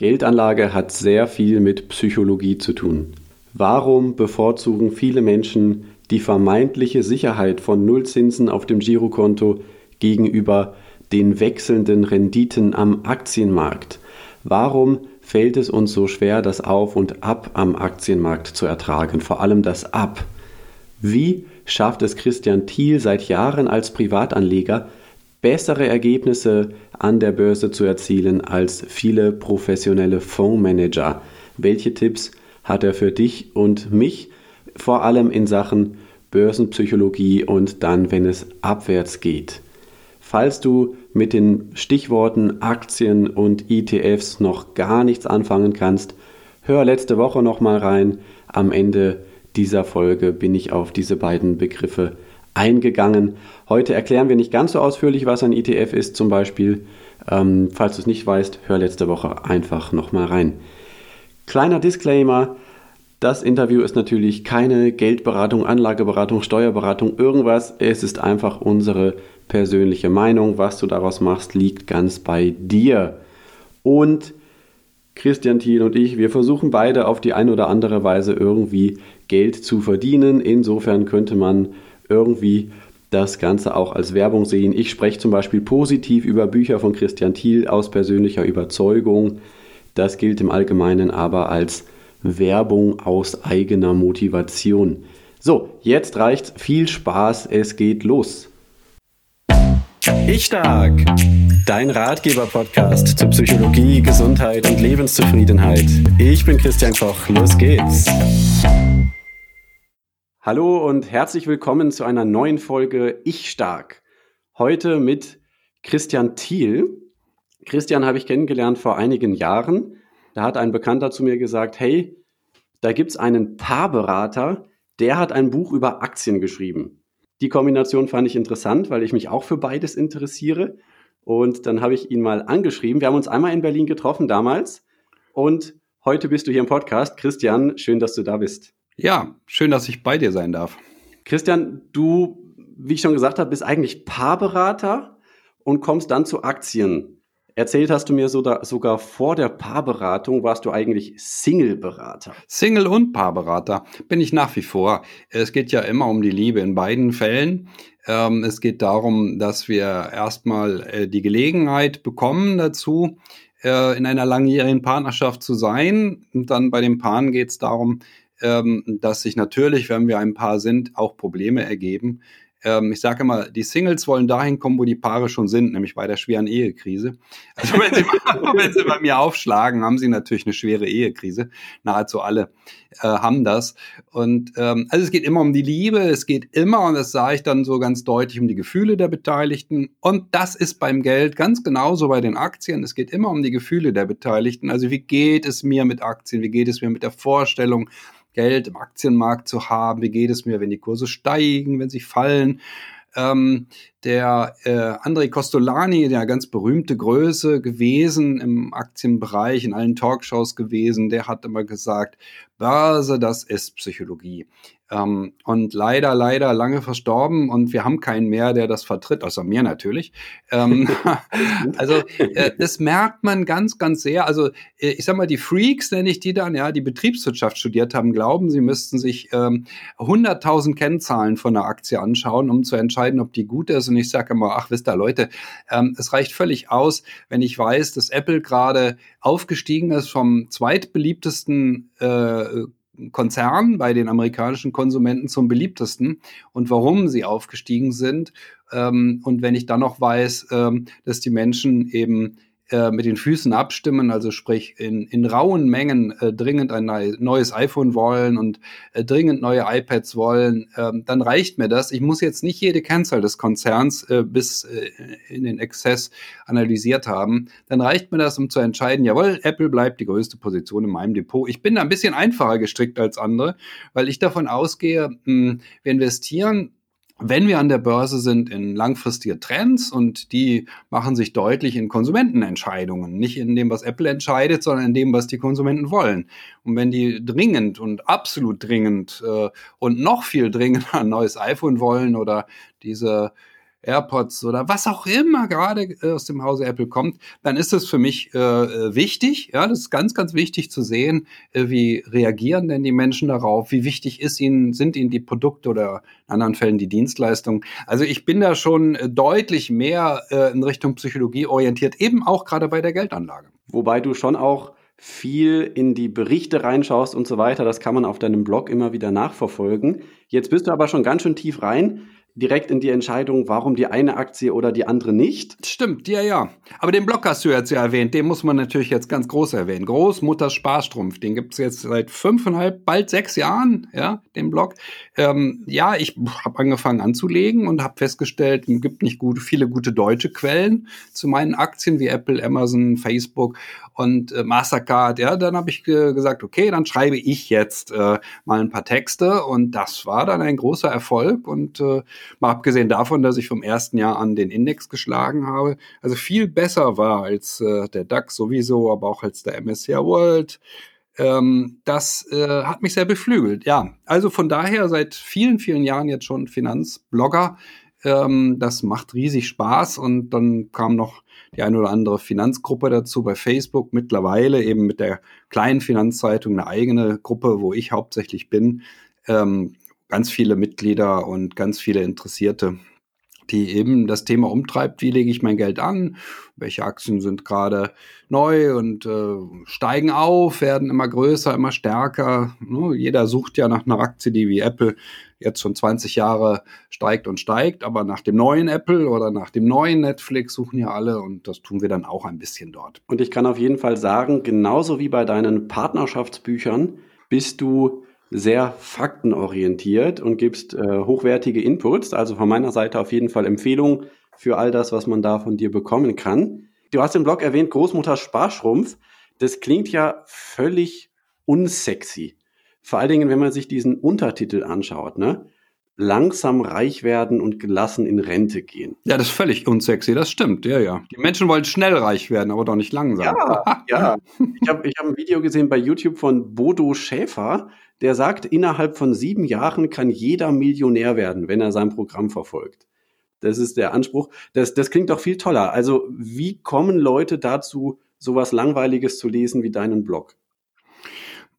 Geldanlage hat sehr viel mit Psychologie zu tun. Warum bevorzugen viele Menschen die vermeintliche Sicherheit von Nullzinsen auf dem Girokonto gegenüber den wechselnden Renditen am Aktienmarkt? Warum fällt es uns so schwer, das Auf und Ab am Aktienmarkt zu ertragen, vor allem das Ab? Wie schafft es Christian Thiel seit Jahren als Privatanleger, bessere Ergebnisse an der Börse zu erzielen als viele professionelle Fondsmanager? Welche Tipps hat er für dich und mich, vor allem in Sachen Börsenpsychologie und dann, wenn es abwärts geht? Falls du mit den Stichworten Aktien und ETFs noch gar nichts anfangen kannst, hör letzte Woche noch mal rein. Am Ende dieser Folge bin ich auf diese beiden Begriffe eingegangen. Heute erklären wir nicht ganz so ausführlich, was ein ETF ist zum Beispiel. Ähm, falls du es nicht weißt, hör letzte Woche einfach noch mal rein. Kleiner Disclaimer. Das Interview ist natürlich keine Geldberatung, Anlageberatung, Steuerberatung, irgendwas. Es ist einfach unsere persönliche Meinung. Was du daraus machst, liegt ganz bei dir. Und Christian Thiel und ich, wir versuchen beide auf die eine oder andere Weise irgendwie Geld zu verdienen. Insofern könnte man irgendwie das Ganze auch als Werbung sehen. Ich spreche zum Beispiel positiv über Bücher von Christian Thiel aus persönlicher Überzeugung. Das gilt im Allgemeinen aber als Werbung aus eigener Motivation. So, jetzt reicht's. Viel Spaß, es geht los. Ich stark. Dein Ratgeber-Podcast zu Psychologie, Gesundheit und Lebenszufriedenheit. Ich bin Christian Koch. Los geht's. Hallo und herzlich willkommen zu einer neuen Folge Ich stark. Heute mit Christian Thiel. Christian habe ich kennengelernt vor einigen Jahren. Da hat ein Bekannter zu mir gesagt, hey, da gibt's einen Paarberater, der hat ein Buch über Aktien geschrieben. Die Kombination fand ich interessant, weil ich mich auch für beides interessiere. Und dann habe ich ihn mal angeschrieben. Wir haben uns einmal in Berlin getroffen damals. Und heute bist du hier im Podcast. Christian, schön, dass du da bist. Ja, schön, dass ich bei dir sein darf. Christian, du, wie ich schon gesagt habe, bist eigentlich Paarberater und kommst dann zu Aktien. Erzählt hast du mir so da, sogar vor der Paarberatung warst du eigentlich Single-Berater. Single und Paarberater bin ich nach wie vor. Es geht ja immer um die Liebe in beiden Fällen. Ähm, es geht darum, dass wir erstmal äh, die Gelegenheit bekommen dazu, äh, in einer langjährigen Partnerschaft zu sein. Und dann bei den Paaren geht es darum, ähm, dass sich natürlich, wenn wir ein Paar sind, auch Probleme ergeben ähm, ich sage immer, die Singles wollen dahin kommen, wo die Paare schon sind, nämlich bei der schweren Ehekrise. Also wenn sie, wenn sie bei mir aufschlagen, haben sie natürlich eine schwere Ehekrise. Nahezu alle äh, haben das. Und ähm, also es geht immer um die Liebe, es geht immer, und das sage ich dann so ganz deutlich, um die Gefühle der Beteiligten. Und das ist beim Geld ganz genauso bei den Aktien. Es geht immer um die Gefühle der Beteiligten. Also wie geht es mir mit Aktien? Wie geht es mir mit der Vorstellung? Geld im Aktienmarkt zu haben? Wie geht es mir, wenn die Kurse steigen, wenn sie fallen? Ähm, der äh, André Costolani, der ganz berühmte Größe gewesen im Aktienbereich, in allen Talkshows gewesen, der hat immer gesagt, Börse, das ist Psychologie. Ähm, und leider, leider lange verstorben und wir haben keinen mehr, der das vertritt, außer mir natürlich. Ähm, also äh, das merkt man ganz, ganz sehr. Also äh, ich sag mal, die Freaks nenne ich die dann, ja, die Betriebswirtschaft studiert haben, glauben, sie müssten sich ähm, 100.000 Kennzahlen von einer Aktie anschauen, um zu entscheiden, ob die gut ist. Und ich sage immer, ach, wisst ihr, Leute, ähm, es reicht völlig aus, wenn ich weiß, dass Apple gerade aufgestiegen ist vom zweitbeliebtesten äh, Konzern bei den amerikanischen Konsumenten zum beliebtesten und warum sie aufgestiegen sind. Ähm, und wenn ich dann noch weiß, ähm, dass die Menschen eben äh, mit den Füßen abstimmen, also sprich in, in rauen Mengen äh, dringend ein neues iPhone wollen und äh, dringend neue iPads wollen, ähm, dann reicht mir das. Ich muss jetzt nicht jede Kennzahl des Konzerns äh, bis äh, in den Exzess analysiert haben. Dann reicht mir das, um zu entscheiden, jawohl, Apple bleibt die größte Position in meinem Depot. Ich bin da ein bisschen einfacher gestrickt als andere, weil ich davon ausgehe, mh, wir investieren wenn wir an der Börse sind in langfristige Trends und die machen sich deutlich in Konsumentenentscheidungen, nicht in dem, was Apple entscheidet, sondern in dem, was die Konsumenten wollen. Und wenn die dringend und absolut dringend äh, und noch viel dringender ein neues iPhone wollen oder diese AirPods oder was auch immer gerade äh, aus dem Hause Apple kommt, dann ist es für mich äh, äh, wichtig. Ja, das ist ganz, ganz wichtig zu sehen, äh, wie reagieren denn die Menschen darauf, wie wichtig ist ihnen, sind ihnen die Produkte oder in anderen Fällen die Dienstleistungen. Also ich bin da schon äh, deutlich mehr äh, in Richtung Psychologie orientiert, eben auch gerade bei der Geldanlage. Wobei du schon auch viel in die Berichte reinschaust und so weiter. Das kann man auf deinem Blog immer wieder nachverfolgen. Jetzt bist du aber schon ganz schön tief rein direkt in die Entscheidung, warum die eine Aktie oder die andere nicht. Stimmt, ja, ja. Aber den Block hast du jetzt ja erwähnt, den muss man natürlich jetzt ganz groß erwähnen. Großmutters Sparstrumpf, den gibt's jetzt seit fünfeinhalb, bald sechs Jahren, ja, den Blog. Ähm, ja, ich habe angefangen anzulegen und habe festgestellt, es gibt nicht gute, viele gute deutsche Quellen zu meinen Aktien wie Apple, Amazon, Facebook und äh, Mastercard. Ja, dann habe ich äh, gesagt, okay, dann schreibe ich jetzt äh, mal ein paar Texte und das war dann ein großer Erfolg und äh, mal abgesehen davon, dass ich vom ersten Jahr an den Index geschlagen habe, also viel besser war als äh, der DAX sowieso, aber auch als der MSCI World. Ähm, das äh, hat mich sehr beflügelt. Ja, also von daher seit vielen, vielen Jahren jetzt schon Finanzblogger. Ähm, das macht riesig Spaß und dann kam noch die eine oder andere Finanzgruppe dazu bei Facebook. Mittlerweile eben mit der kleinen Finanzzeitung eine eigene Gruppe, wo ich hauptsächlich bin. Ähm, ganz viele Mitglieder und ganz viele Interessierte, die eben das Thema umtreibt, wie lege ich mein Geld an, welche Aktien sind gerade neu und äh, steigen auf, werden immer größer, immer stärker. Ne? Jeder sucht ja nach einer Aktie, die wie Apple jetzt schon 20 Jahre steigt und steigt, aber nach dem neuen Apple oder nach dem neuen Netflix suchen ja alle und das tun wir dann auch ein bisschen dort. Und ich kann auf jeden Fall sagen, genauso wie bei deinen Partnerschaftsbüchern bist du sehr faktenorientiert und gibst äh, hochwertige Inputs. Also von meiner Seite auf jeden Fall Empfehlung für all das, was man da von dir bekommen kann. Du hast im Blog erwähnt, Großmutter Sparschrumpf. Das klingt ja völlig unsexy. Vor allen Dingen, wenn man sich diesen Untertitel anschaut, ne? Langsam reich werden und gelassen in Rente gehen. Ja, das ist völlig unsexy, das stimmt, ja, ja. Die Menschen wollen schnell reich werden, aber doch nicht langsam. Ja, ja. Ich habe ich hab ein Video gesehen bei YouTube von Bodo Schäfer, der sagt, innerhalb von sieben Jahren kann jeder Millionär werden, wenn er sein Programm verfolgt. Das ist der Anspruch. Das, das klingt doch viel toller. Also wie kommen Leute dazu, sowas Langweiliges zu lesen wie deinen Blog?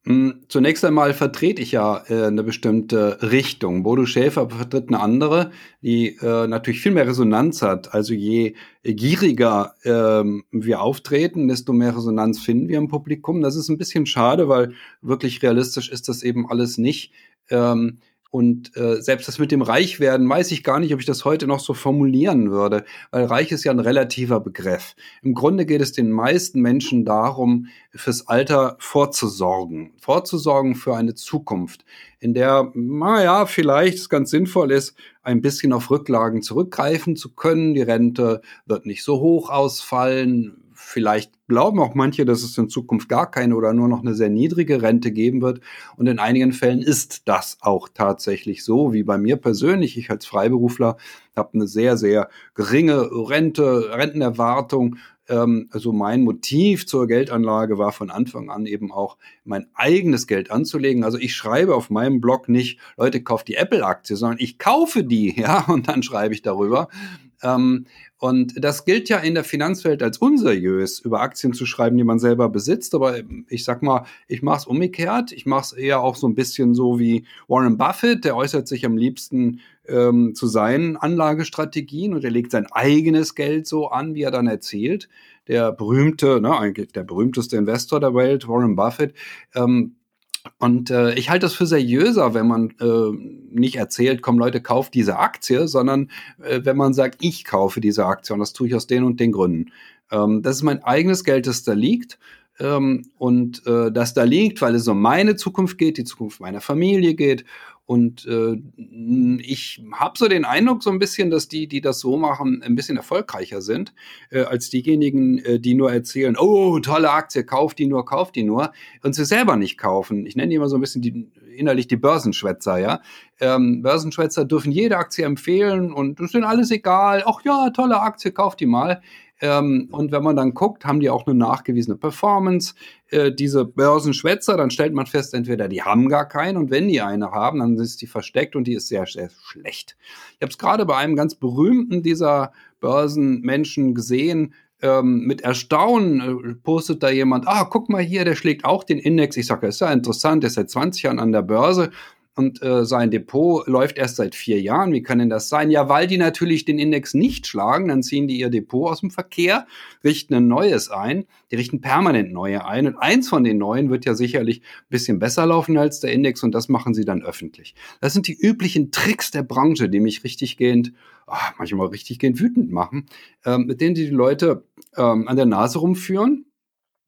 Hm, zunächst einmal vertrete ich ja äh, eine bestimmte Richtung. Bodo Schäfer vertritt eine andere, die äh, natürlich viel mehr Resonanz hat. Also je gieriger ähm, wir auftreten, desto mehr Resonanz finden wir im Publikum. Das ist ein bisschen schade, weil wirklich realistisch ist das eben alles nicht. Ähm, und äh, selbst das mit dem Reichwerden weiß ich gar nicht, ob ich das heute noch so formulieren würde, weil Reich ist ja ein relativer Begriff. Im Grunde geht es den meisten Menschen darum, fürs Alter vorzusorgen, vorzusorgen für eine Zukunft, in der, naja, vielleicht es ganz sinnvoll ist, ein bisschen auf Rücklagen zurückgreifen zu können. Die Rente wird nicht so hoch ausfallen, Vielleicht glauben auch manche, dass es in Zukunft gar keine oder nur noch eine sehr niedrige Rente geben wird. Und in einigen Fällen ist das auch tatsächlich so, wie bei mir persönlich. Ich als Freiberufler habe eine sehr, sehr geringe Rente, Rentenerwartung. Ähm, also mein Motiv zur Geldanlage war von Anfang an eben auch mein eigenes Geld anzulegen. Also ich schreibe auf meinem Blog nicht, Leute, kauft die Apple-Aktie, sondern ich kaufe die, ja, und dann schreibe ich darüber. Und das gilt ja in der Finanzwelt als unseriös, über Aktien zu schreiben, die man selber besitzt. Aber ich sag mal, ich mache es umgekehrt. Ich mache es eher auch so ein bisschen so wie Warren Buffett. Der äußert sich am liebsten ähm, zu seinen Anlagestrategien und er legt sein eigenes Geld so an, wie er dann erzählt. Der berühmte, ne, eigentlich der berühmteste Investor der Welt, Warren Buffett, ähm, und äh, ich halte das für seriöser, wenn man äh, nicht erzählt, komm Leute, kauft diese Aktie, sondern äh, wenn man sagt, ich kaufe diese Aktie und das tue ich aus den und den Gründen. Ähm, das ist mein eigenes Geld, das da liegt. Ähm, und äh, das da liegt, weil es um meine Zukunft geht, die Zukunft meiner Familie geht und äh, ich habe so den Eindruck so ein bisschen, dass die, die das so machen, ein bisschen erfolgreicher sind äh, als diejenigen, äh, die nur erzählen, oh, tolle Aktie, kauf die nur, kauf die nur, und sie selber nicht kaufen. Ich nenne die immer so ein bisschen die, innerlich die Börsenschwätzer, ja. Ähm, Börsenschwätzer dürfen jede Aktie empfehlen und das ist denen alles egal. Ach ja, tolle Aktie, kauf die mal. Ähm, und wenn man dann guckt, haben die auch eine nachgewiesene Performance. Äh, diese Börsenschwätzer, dann stellt man fest, entweder die haben gar keine und wenn die eine haben, dann ist die versteckt und die ist sehr, sehr schlecht. Ich habe es gerade bei einem ganz berühmten dieser Börsenmenschen gesehen, ähm, mit Erstaunen äh, postet da jemand, ah, guck mal hier, der schlägt auch den Index. Ich sage, ist ja interessant, der ist seit 20 Jahren an der Börse und äh, sein Depot läuft erst seit vier Jahren. Wie kann denn das sein? Ja, weil die natürlich den Index nicht schlagen, dann ziehen die ihr Depot aus dem Verkehr, richten ein neues ein. Die richten permanent neue ein. Und eins von den neuen wird ja sicherlich ein bisschen besser laufen als der Index und das machen sie dann öffentlich. Das sind die üblichen Tricks der Branche, die mich richtig gehend, oh, manchmal richtig gehend wütend machen, äh, mit denen die, die Leute ähm, an der Nase rumführen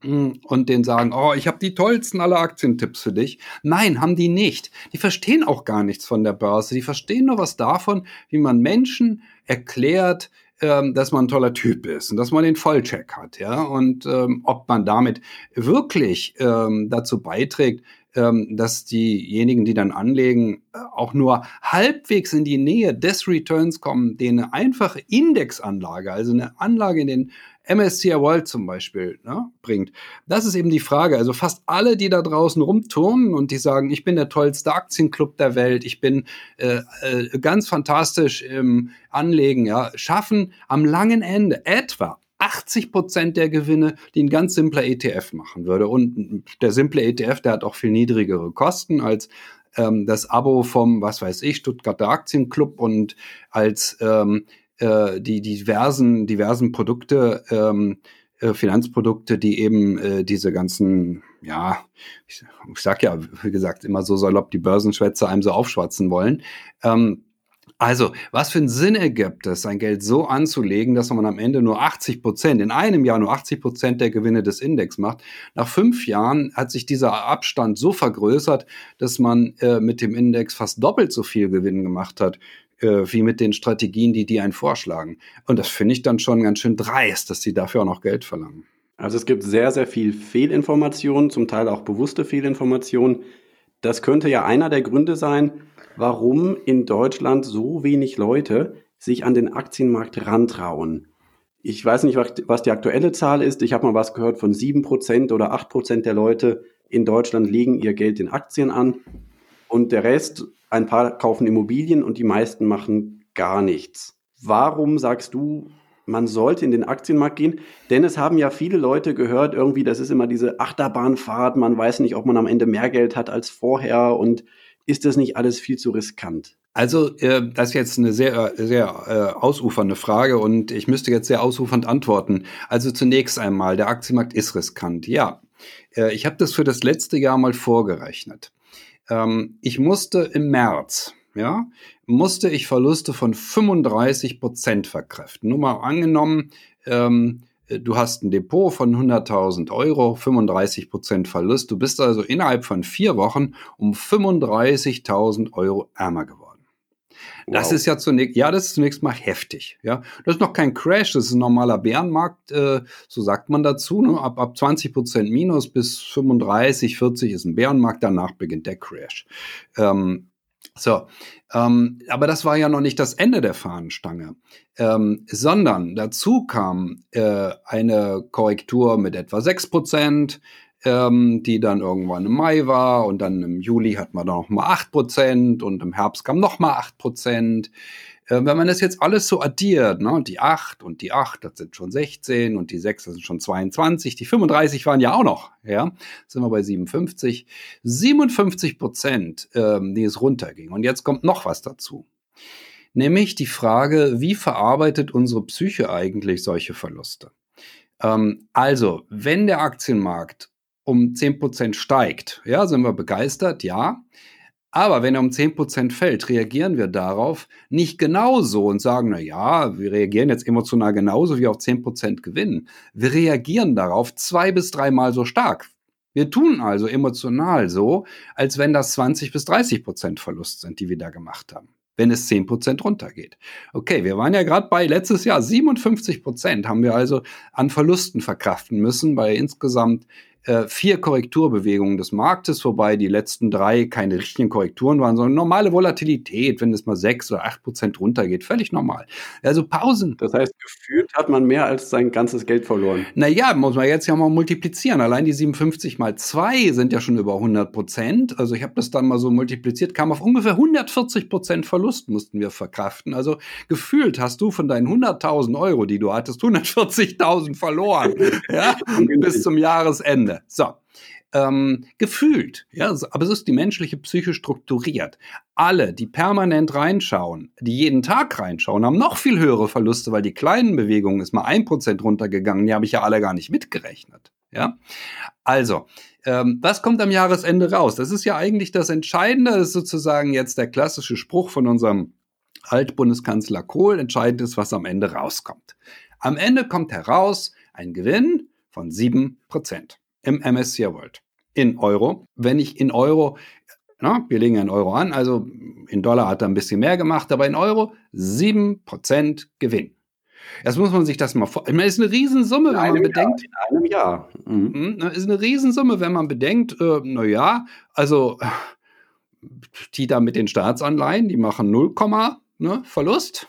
und denen sagen, oh, ich habe die tollsten aller Aktientipps für dich. Nein, haben die nicht. Die verstehen auch gar nichts von der Börse. Die verstehen nur was davon, wie man Menschen erklärt, ähm, dass man ein toller Typ ist und dass man den Vollcheck hat, ja. Und ähm, ob man damit wirklich ähm, dazu beiträgt, ähm, dass diejenigen, die dann anlegen, äh, auch nur halbwegs in die Nähe des Returns kommen, den eine einfache Indexanlage, also eine Anlage in den MSCI World zum Beispiel ne, bringt. Das ist eben die Frage. Also fast alle, die da draußen rumturnen und die sagen, ich bin der tollste Aktienclub der Welt, ich bin äh, äh, ganz fantastisch im Anlegen, ja, schaffen am langen Ende etwa 80 Prozent der Gewinne, die ein ganz simpler ETF machen würde. Und der simple ETF, der hat auch viel niedrigere Kosten als ähm, das Abo vom, was weiß ich, Stuttgarter Aktienclub und als ähm, äh, die diversen, diversen Produkte, ähm, äh, Finanzprodukte, die eben äh, diese ganzen, ja, ich, ich sag ja, wie gesagt, immer so salopp die Börsenschwätzer einem so aufschwatzen wollen. Ähm, also, was für einen Sinn ergibt es, sein Geld so anzulegen, dass man am Ende nur 80 Prozent, in einem Jahr nur 80 Prozent der Gewinne des Index macht? Nach fünf Jahren hat sich dieser Abstand so vergrößert, dass man äh, mit dem Index fast doppelt so viel Gewinn gemacht hat äh, wie mit den Strategien, die die einen vorschlagen. Und das finde ich dann schon ganz schön dreist, dass sie dafür auch noch Geld verlangen. Also es gibt sehr, sehr viel Fehlinformation, zum Teil auch bewusste Fehlinformation. Das könnte ja einer der Gründe sein, warum in Deutschland so wenig Leute sich an den Aktienmarkt rantrauen. Ich weiß nicht, was die aktuelle Zahl ist. Ich habe mal was gehört von 7% oder 8% der Leute in Deutschland legen ihr Geld in Aktien an. Und der Rest, ein paar kaufen Immobilien und die meisten machen gar nichts. Warum sagst du, man sollte in den Aktienmarkt gehen? Denn es haben ja viele Leute gehört, irgendwie, das ist immer diese Achterbahnfahrt, man weiß nicht, ob man am Ende mehr Geld hat als vorher und ist das nicht alles viel zu riskant? Also, äh, das ist jetzt eine sehr, sehr äh, ausufernde Frage und ich müsste jetzt sehr ausufernd antworten. Also zunächst einmal, der Aktienmarkt ist riskant. Ja, äh, ich habe das für das letzte Jahr mal vorgerechnet. Ähm, ich musste im März, ja, musste ich Verluste von 35 Prozent verkräften. Nur mal angenommen, ähm, du hast ein Depot von 100.000 Euro, 35 Prozent Verlust. Du bist also innerhalb von vier Wochen um 35.000 Euro ärmer geworden. Wow. Das ist ja zunächst, ja, das ist zunächst mal heftig. Ja, das ist noch kein Crash, das ist ein normaler Bärenmarkt, äh, so sagt man dazu. Ne? Ab, ab 20 Prozent Minus bis 35, 40 ist ein Bärenmarkt, danach beginnt der Crash. Ähm, so, ähm, aber das war ja noch nicht das Ende der Fahnenstange, ähm, sondern dazu kam äh, eine Korrektur mit etwa 6 Prozent, ähm, die dann irgendwann im Mai war und dann im Juli hat man dann noch mal 8% und im Herbst kam noch mal 8%. Äh, wenn man das jetzt alles so addiert, ne, die 8 und die 8, das sind schon 16 und die 6, das sind schon 22, die 35 waren ja auch noch, ja, sind wir bei 57. 57 Prozent, ähm, die es runterging. Und jetzt kommt noch was dazu. Nämlich die Frage, wie verarbeitet unsere Psyche eigentlich solche Verluste? Ähm, also, wenn der Aktienmarkt um 10% steigt, ja, sind wir begeistert, ja. Aber wenn er um 10% fällt, reagieren wir darauf nicht genauso und sagen, na ja, wir reagieren jetzt emotional genauso wie auf 10% Gewinn. Wir reagieren darauf zwei bis dreimal so stark. Wir tun also emotional so, als wenn das 20 bis 30% Verlust sind, die wir da gemacht haben wenn es 10% runtergeht. Okay, wir waren ja gerade bei letztes Jahr 57% haben wir also an Verlusten verkraften müssen bei insgesamt äh, vier Korrekturbewegungen des Marktes, wobei die letzten drei keine richtigen Korrekturen waren, sondern normale Volatilität, wenn es mal sechs oder acht Prozent runtergeht, völlig normal. Also Pausen. Das heißt, gefühlt hat man mehr als sein ganzes Geld verloren. Naja, muss man jetzt ja mal multiplizieren. Allein die 57 mal zwei sind ja schon über 100 Prozent. Also ich habe das dann mal so multipliziert, kam auf ungefähr 140 Prozent Verlust mussten wir verkraften. Also gefühlt hast du von deinen 100.000 Euro, die du hattest, 140.000 verloren. ja, bis zum Jahresende. So. Ähm, gefühlt, ja, aber so ist die menschliche Psyche strukturiert. Alle, die permanent reinschauen, die jeden Tag reinschauen, haben noch viel höhere Verluste, weil die kleinen Bewegungen ist mal ein Prozent runtergegangen, die habe ich ja alle gar nicht mitgerechnet. Ja, also, ähm, was kommt am Jahresende raus? Das ist ja eigentlich das Entscheidende, das ist sozusagen jetzt der klassische Spruch von unserem Altbundeskanzler Kohl. Entscheidend ist, was am Ende rauskommt. Am Ende kommt heraus ein Gewinn von 7% im MSCI World in Euro. Wenn ich in Euro, na, wir legen ja in Euro an, also in Dollar hat er ein bisschen mehr gemacht, aber in Euro 7% Gewinn. Jetzt muss man sich das mal vorstellen. Das ist eine Riesensumme, wenn man bedenkt. Jahr, in einem Jahr. Mhm. Das ist eine Riesensumme, wenn man bedenkt, äh, naja, also die da mit den Staatsanleihen, die machen 0, ne, Verlust.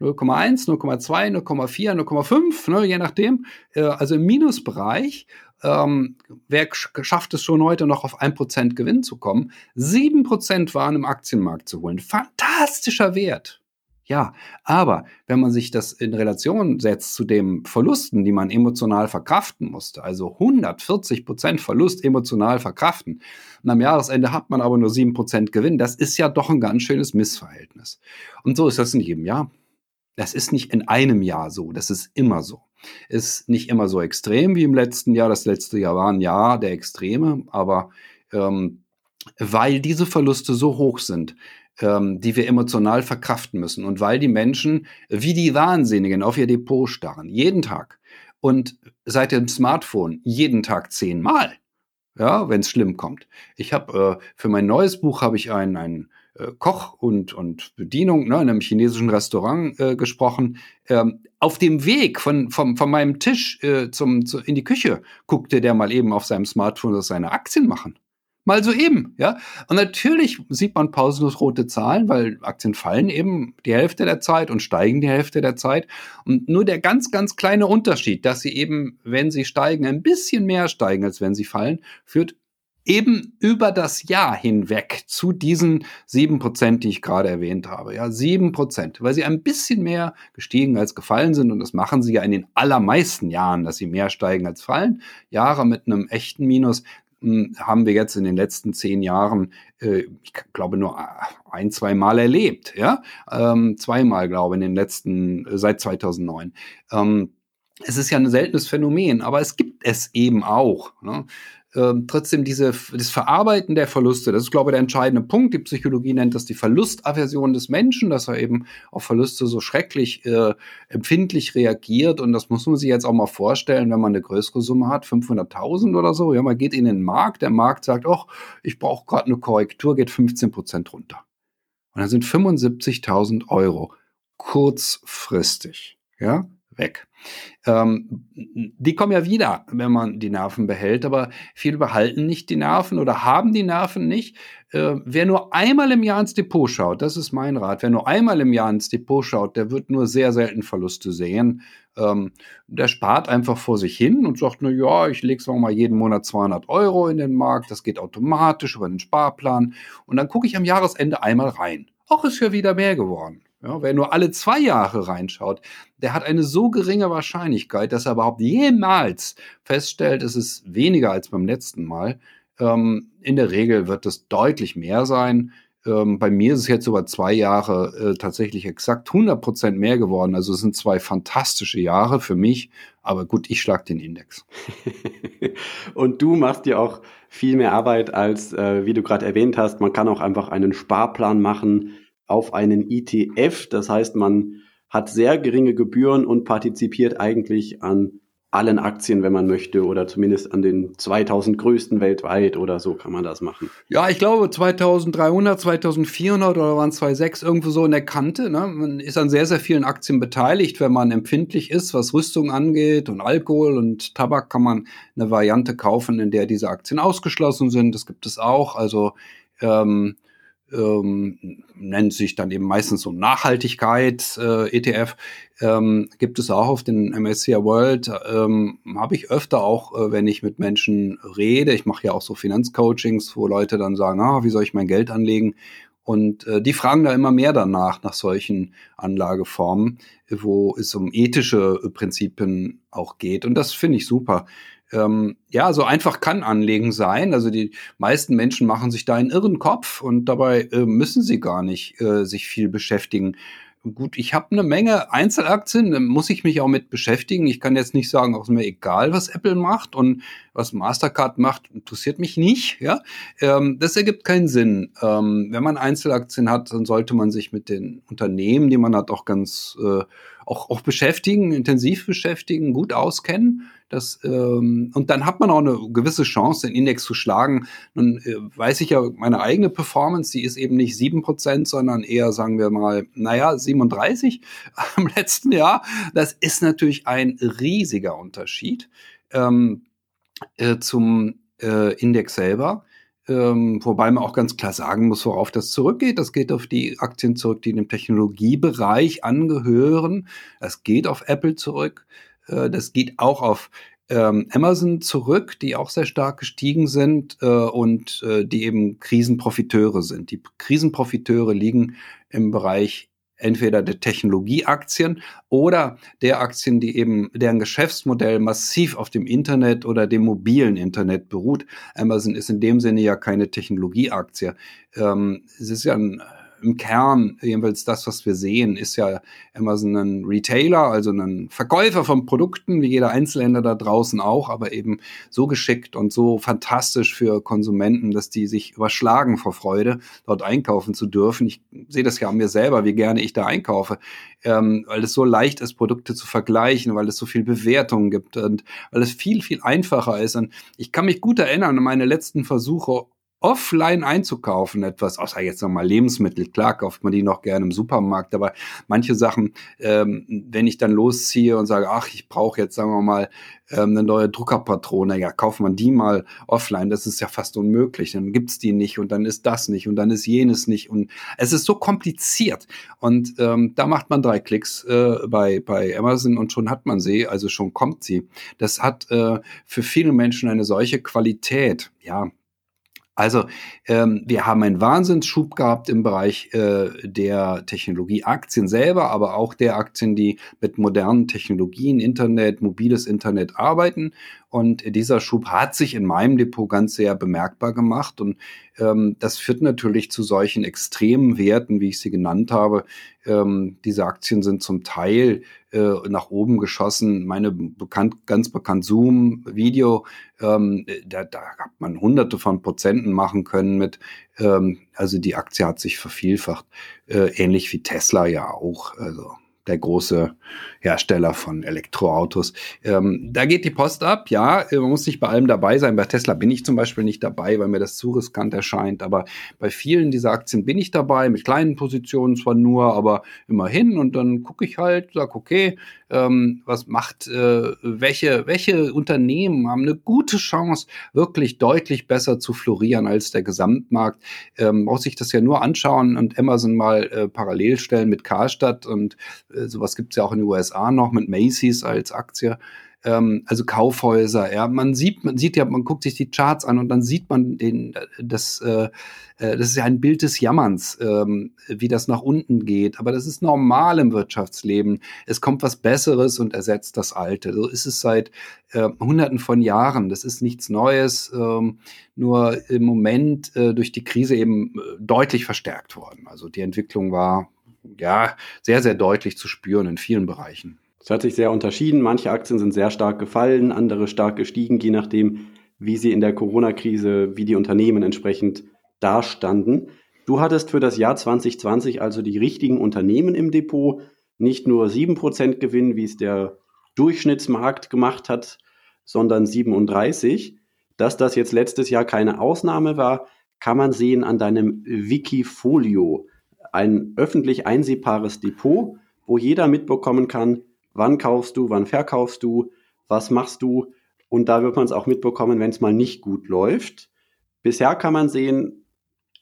0,1, 0,2, 0,4, 0,5, ne, je nachdem. Äh, also im Minusbereich. Ähm, wer schafft es schon heute noch auf 1% Gewinn zu kommen? 7% waren im Aktienmarkt zu holen. Fantastischer Wert. Ja, aber wenn man sich das in Relation setzt zu den Verlusten, die man emotional verkraften musste, also 140 Prozent Verlust emotional verkraften, und am Jahresende hat man aber nur 7 Prozent Gewinn, das ist ja doch ein ganz schönes Missverhältnis. Und so ist das in jedem Jahr. Das ist nicht in einem Jahr so, das ist immer so. Ist nicht immer so extrem wie im letzten Jahr. Das letzte Jahr war ein Jahr der Extreme, aber ähm, weil diese Verluste so hoch sind, ähm, die wir emotional verkraften müssen und weil die Menschen wie die Wahnsinnigen auf ihr Depot starren, jeden Tag und seit dem Smartphone jeden Tag zehnmal, ja, wenn es schlimm kommt. Ich habe äh, für mein neues Buch habe ich ein, ein äh, Koch und, und Bedienung ne, in einem chinesischen Restaurant äh, gesprochen. Ähm, auf dem Weg von, von, von meinem Tisch äh, zum, zu, in die Küche guckte der mal eben auf seinem Smartphone seine Aktien machen. Mal so eben, ja. Und natürlich sieht man pausenlos rote Zahlen, weil Aktien fallen eben die Hälfte der Zeit und steigen die Hälfte der Zeit. Und nur der ganz, ganz kleine Unterschied, dass sie eben, wenn sie steigen, ein bisschen mehr steigen, als wenn sie fallen, führt eben über das Jahr hinweg zu diesen sieben Prozent, die ich gerade erwähnt habe. Ja, sieben Prozent, weil sie ein bisschen mehr gestiegen als gefallen sind. Und das machen sie ja in den allermeisten Jahren, dass sie mehr steigen als fallen. Jahre mit einem echten Minus hm, haben wir jetzt in den letzten zehn Jahren, äh, ich glaube, nur ein, zwei Mal erlebt. Ja, ähm, zweimal, glaube ich, in den letzten, äh, seit 2009. Ähm, es ist ja ein seltenes Phänomen, aber es gibt es eben auch. Ne? Ähm, trotzdem diese, das Verarbeiten der Verluste, das ist, glaube ich, der entscheidende Punkt. Die Psychologie nennt das die Verlustaversion des Menschen, dass er eben auf Verluste so schrecklich äh, empfindlich reagiert. Und das muss man sich jetzt auch mal vorstellen, wenn man eine größere Summe hat, 500.000 oder so. Ja, man geht in den Markt, der Markt sagt, ach, ich brauche gerade eine Korrektur, geht 15 Prozent runter. Und dann sind 75.000 Euro kurzfristig, ja, weg. Ähm, die kommen ja wieder, wenn man die Nerven behält, aber viele behalten nicht die Nerven oder haben die Nerven nicht. Äh, wer nur einmal im Jahr ins Depot schaut, das ist mein Rat, wer nur einmal im Jahr ins Depot schaut, der wird nur sehr selten Verluste sehen. Ähm, der spart einfach vor sich hin und sagt, na ja, ich lege mal jeden Monat 200 Euro in den Markt, das geht automatisch über den Sparplan und dann gucke ich am Jahresende einmal rein. Auch ist ja wieder mehr geworden. Ja, wer nur alle zwei Jahre reinschaut, der hat eine so geringe Wahrscheinlichkeit, dass er überhaupt jemals feststellt, es ist weniger als beim letzten Mal. Ähm, in der Regel wird es deutlich mehr sein. Ähm, bei mir ist es jetzt über zwei Jahre äh, tatsächlich exakt 100 Prozent mehr geworden. Also es sind zwei fantastische Jahre für mich. Aber gut, ich schlag den Index. Und du machst dir auch viel mehr Arbeit als, äh, wie du gerade erwähnt hast. Man kann auch einfach einen Sparplan machen auf einen ETF. Das heißt, man hat sehr geringe Gebühren und partizipiert eigentlich an allen Aktien, wenn man möchte, oder zumindest an den 2000 größten weltweit oder so kann man das machen. Ja, ich glaube 2300, 2400 oder waren es 26 irgendwo so in der Kante. Ne? Man ist an sehr, sehr vielen Aktien beteiligt. Wenn man empfindlich ist, was Rüstung angeht und Alkohol und Tabak, kann man eine Variante kaufen, in der diese Aktien ausgeschlossen sind. Das gibt es auch. Also ähm, ähm, nennt sich dann eben meistens so Nachhaltigkeit äh, ETF, ähm, gibt es auch auf den MSCI World, ähm, habe ich öfter auch, äh, wenn ich mit Menschen rede, ich mache ja auch so Finanzcoachings, wo Leute dann sagen, ah, wie soll ich mein Geld anlegen? Und äh, die fragen da immer mehr danach, nach solchen Anlageformen, wo es um ethische Prinzipien auch geht. Und das finde ich super ähm, ja, so einfach kann Anlegen sein. Also die meisten Menschen machen sich da einen irren Kopf und dabei äh, müssen sie gar nicht äh, sich viel beschäftigen. Gut, ich habe eine Menge Einzelaktien, da muss ich mich auch mit beschäftigen. Ich kann jetzt nicht sagen, auch ist mir egal, was Apple macht und was Mastercard macht, interessiert mich nicht. Ja, ähm, das ergibt keinen Sinn. Ähm, wenn man Einzelaktien hat, dann sollte man sich mit den Unternehmen, die man hat, auch ganz äh, auch, auch beschäftigen, intensiv beschäftigen, gut auskennen. Das, ähm, und dann hat man auch eine gewisse Chance, den Index zu schlagen. Nun äh, weiß ich ja, meine eigene Performance, die ist eben nicht sieben Prozent, sondern eher, sagen wir mal, naja, 37 im letzten Jahr. Das ist natürlich ein riesiger Unterschied ähm, äh, zum äh, Index selber. Ähm, wobei man auch ganz klar sagen muss, worauf das zurückgeht. Das geht auf die Aktien zurück, die dem Technologiebereich angehören. Das geht auf Apple zurück. Äh, das geht auch auf ähm, Amazon zurück, die auch sehr stark gestiegen sind äh, und äh, die eben Krisenprofiteure sind. Die Krisenprofiteure liegen im Bereich entweder der Technologieaktien oder der Aktien, die eben deren Geschäftsmodell massiv auf dem Internet oder dem mobilen Internet beruht. Amazon ist in dem Sinne ja keine Technologieaktie. Ähm, es ist ja ein im Kern, jedenfalls das, was wir sehen, ist ja Amazon ein Retailer, also ein Verkäufer von Produkten, wie jeder Einzelhändler da draußen auch, aber eben so geschickt und so fantastisch für Konsumenten, dass die sich überschlagen vor Freude, dort einkaufen zu dürfen. Ich sehe das ja an mir selber, wie gerne ich da einkaufe, ähm, weil es so leicht ist, Produkte zu vergleichen, weil es so viel Bewertungen gibt und weil es viel, viel einfacher ist. Und ich kann mich gut erinnern an meine letzten Versuche, offline einzukaufen, etwas, außer jetzt nochmal Lebensmittel, klar kauft man die noch gerne im Supermarkt, aber manche Sachen, ähm, wenn ich dann losziehe und sage, ach, ich brauche jetzt, sagen wir mal, ähm, eine neue Druckerpatrone, ja, kauft man die mal offline, das ist ja fast unmöglich, dann gibt's die nicht und dann ist das nicht und dann ist jenes nicht und es ist so kompliziert. Und ähm, da macht man drei Klicks äh, bei, bei Amazon und schon hat man sie, also schon kommt sie. Das hat äh, für viele Menschen eine solche Qualität, ja, also ähm, wir haben einen Wahnsinnsschub gehabt im Bereich äh, der Technologieaktien selber, aber auch der Aktien, die mit modernen Technologien, Internet, mobiles Internet arbeiten. Und dieser Schub hat sich in meinem Depot ganz sehr bemerkbar gemacht. Und ähm, das führt natürlich zu solchen extremen Werten, wie ich sie genannt habe. Ähm, diese Aktien sind zum Teil äh, nach oben geschossen. Meine bekannt, ganz bekannt Zoom-Video, ähm, da, da hat man hunderte von Prozenten machen können mit, ähm, also die Aktie hat sich vervielfacht. Äh, ähnlich wie Tesla ja auch. Also der große Hersteller von Elektroautos. Ähm, da geht die Post ab, ja, man muss nicht bei allem dabei sein. Bei Tesla bin ich zum Beispiel nicht dabei, weil mir das zu riskant erscheint. Aber bei vielen dieser Aktien bin ich dabei, mit kleinen Positionen zwar nur, aber immerhin. Und dann gucke ich halt, sag, okay, ähm, was macht, äh, welche, welche Unternehmen haben eine gute Chance, wirklich deutlich besser zu florieren als der Gesamtmarkt. Ähm, braucht sich das ja nur anschauen und Amazon mal äh, parallel stellen mit Karstadt und äh, sowas gibt es ja auch in den USA noch mit Macy's als Aktie ähm, also Kaufhäuser, ja, man sieht, man sieht ja, man guckt sich die Charts an und dann sieht man den, das, äh, äh, das ist ja ein Bild des Jammerns, ähm, wie das nach unten geht. Aber das ist normal im Wirtschaftsleben. Es kommt was Besseres und ersetzt das Alte. So ist es seit äh, Hunderten von Jahren. Das ist nichts Neues, ähm, nur im Moment äh, durch die Krise eben äh, deutlich verstärkt worden. Also die Entwicklung war ja sehr, sehr deutlich zu spüren in vielen Bereichen. Es hat sich sehr unterschieden. Manche Aktien sind sehr stark gefallen, andere stark gestiegen, je nachdem, wie sie in der Corona-Krise, wie die Unternehmen entsprechend dastanden. Du hattest für das Jahr 2020 also die richtigen Unternehmen im Depot, nicht nur 7% Gewinn, wie es der Durchschnittsmarkt gemacht hat, sondern 37. Dass das jetzt letztes Jahr keine Ausnahme war, kann man sehen an deinem Wikifolio, ein öffentlich einsehbares Depot, wo jeder mitbekommen kann, wann kaufst du, wann verkaufst du, was machst du. Und da wird man es auch mitbekommen, wenn es mal nicht gut läuft. Bisher kann man sehen,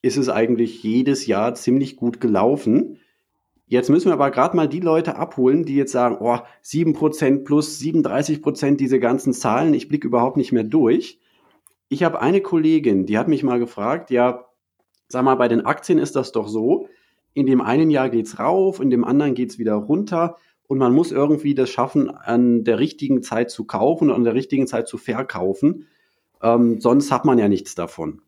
ist es eigentlich jedes Jahr ziemlich gut gelaufen. Jetzt müssen wir aber gerade mal die Leute abholen, die jetzt sagen, oh, 7% plus 37%, diese ganzen Zahlen, ich blicke überhaupt nicht mehr durch. Ich habe eine Kollegin, die hat mich mal gefragt, ja, sag mal, bei den Aktien ist das doch so, in dem einen Jahr geht's rauf, in dem anderen geht's wieder runter und man muss irgendwie das schaffen, an der richtigen Zeit zu kaufen und an der richtigen Zeit zu verkaufen. Ähm, sonst hat man ja nichts davon.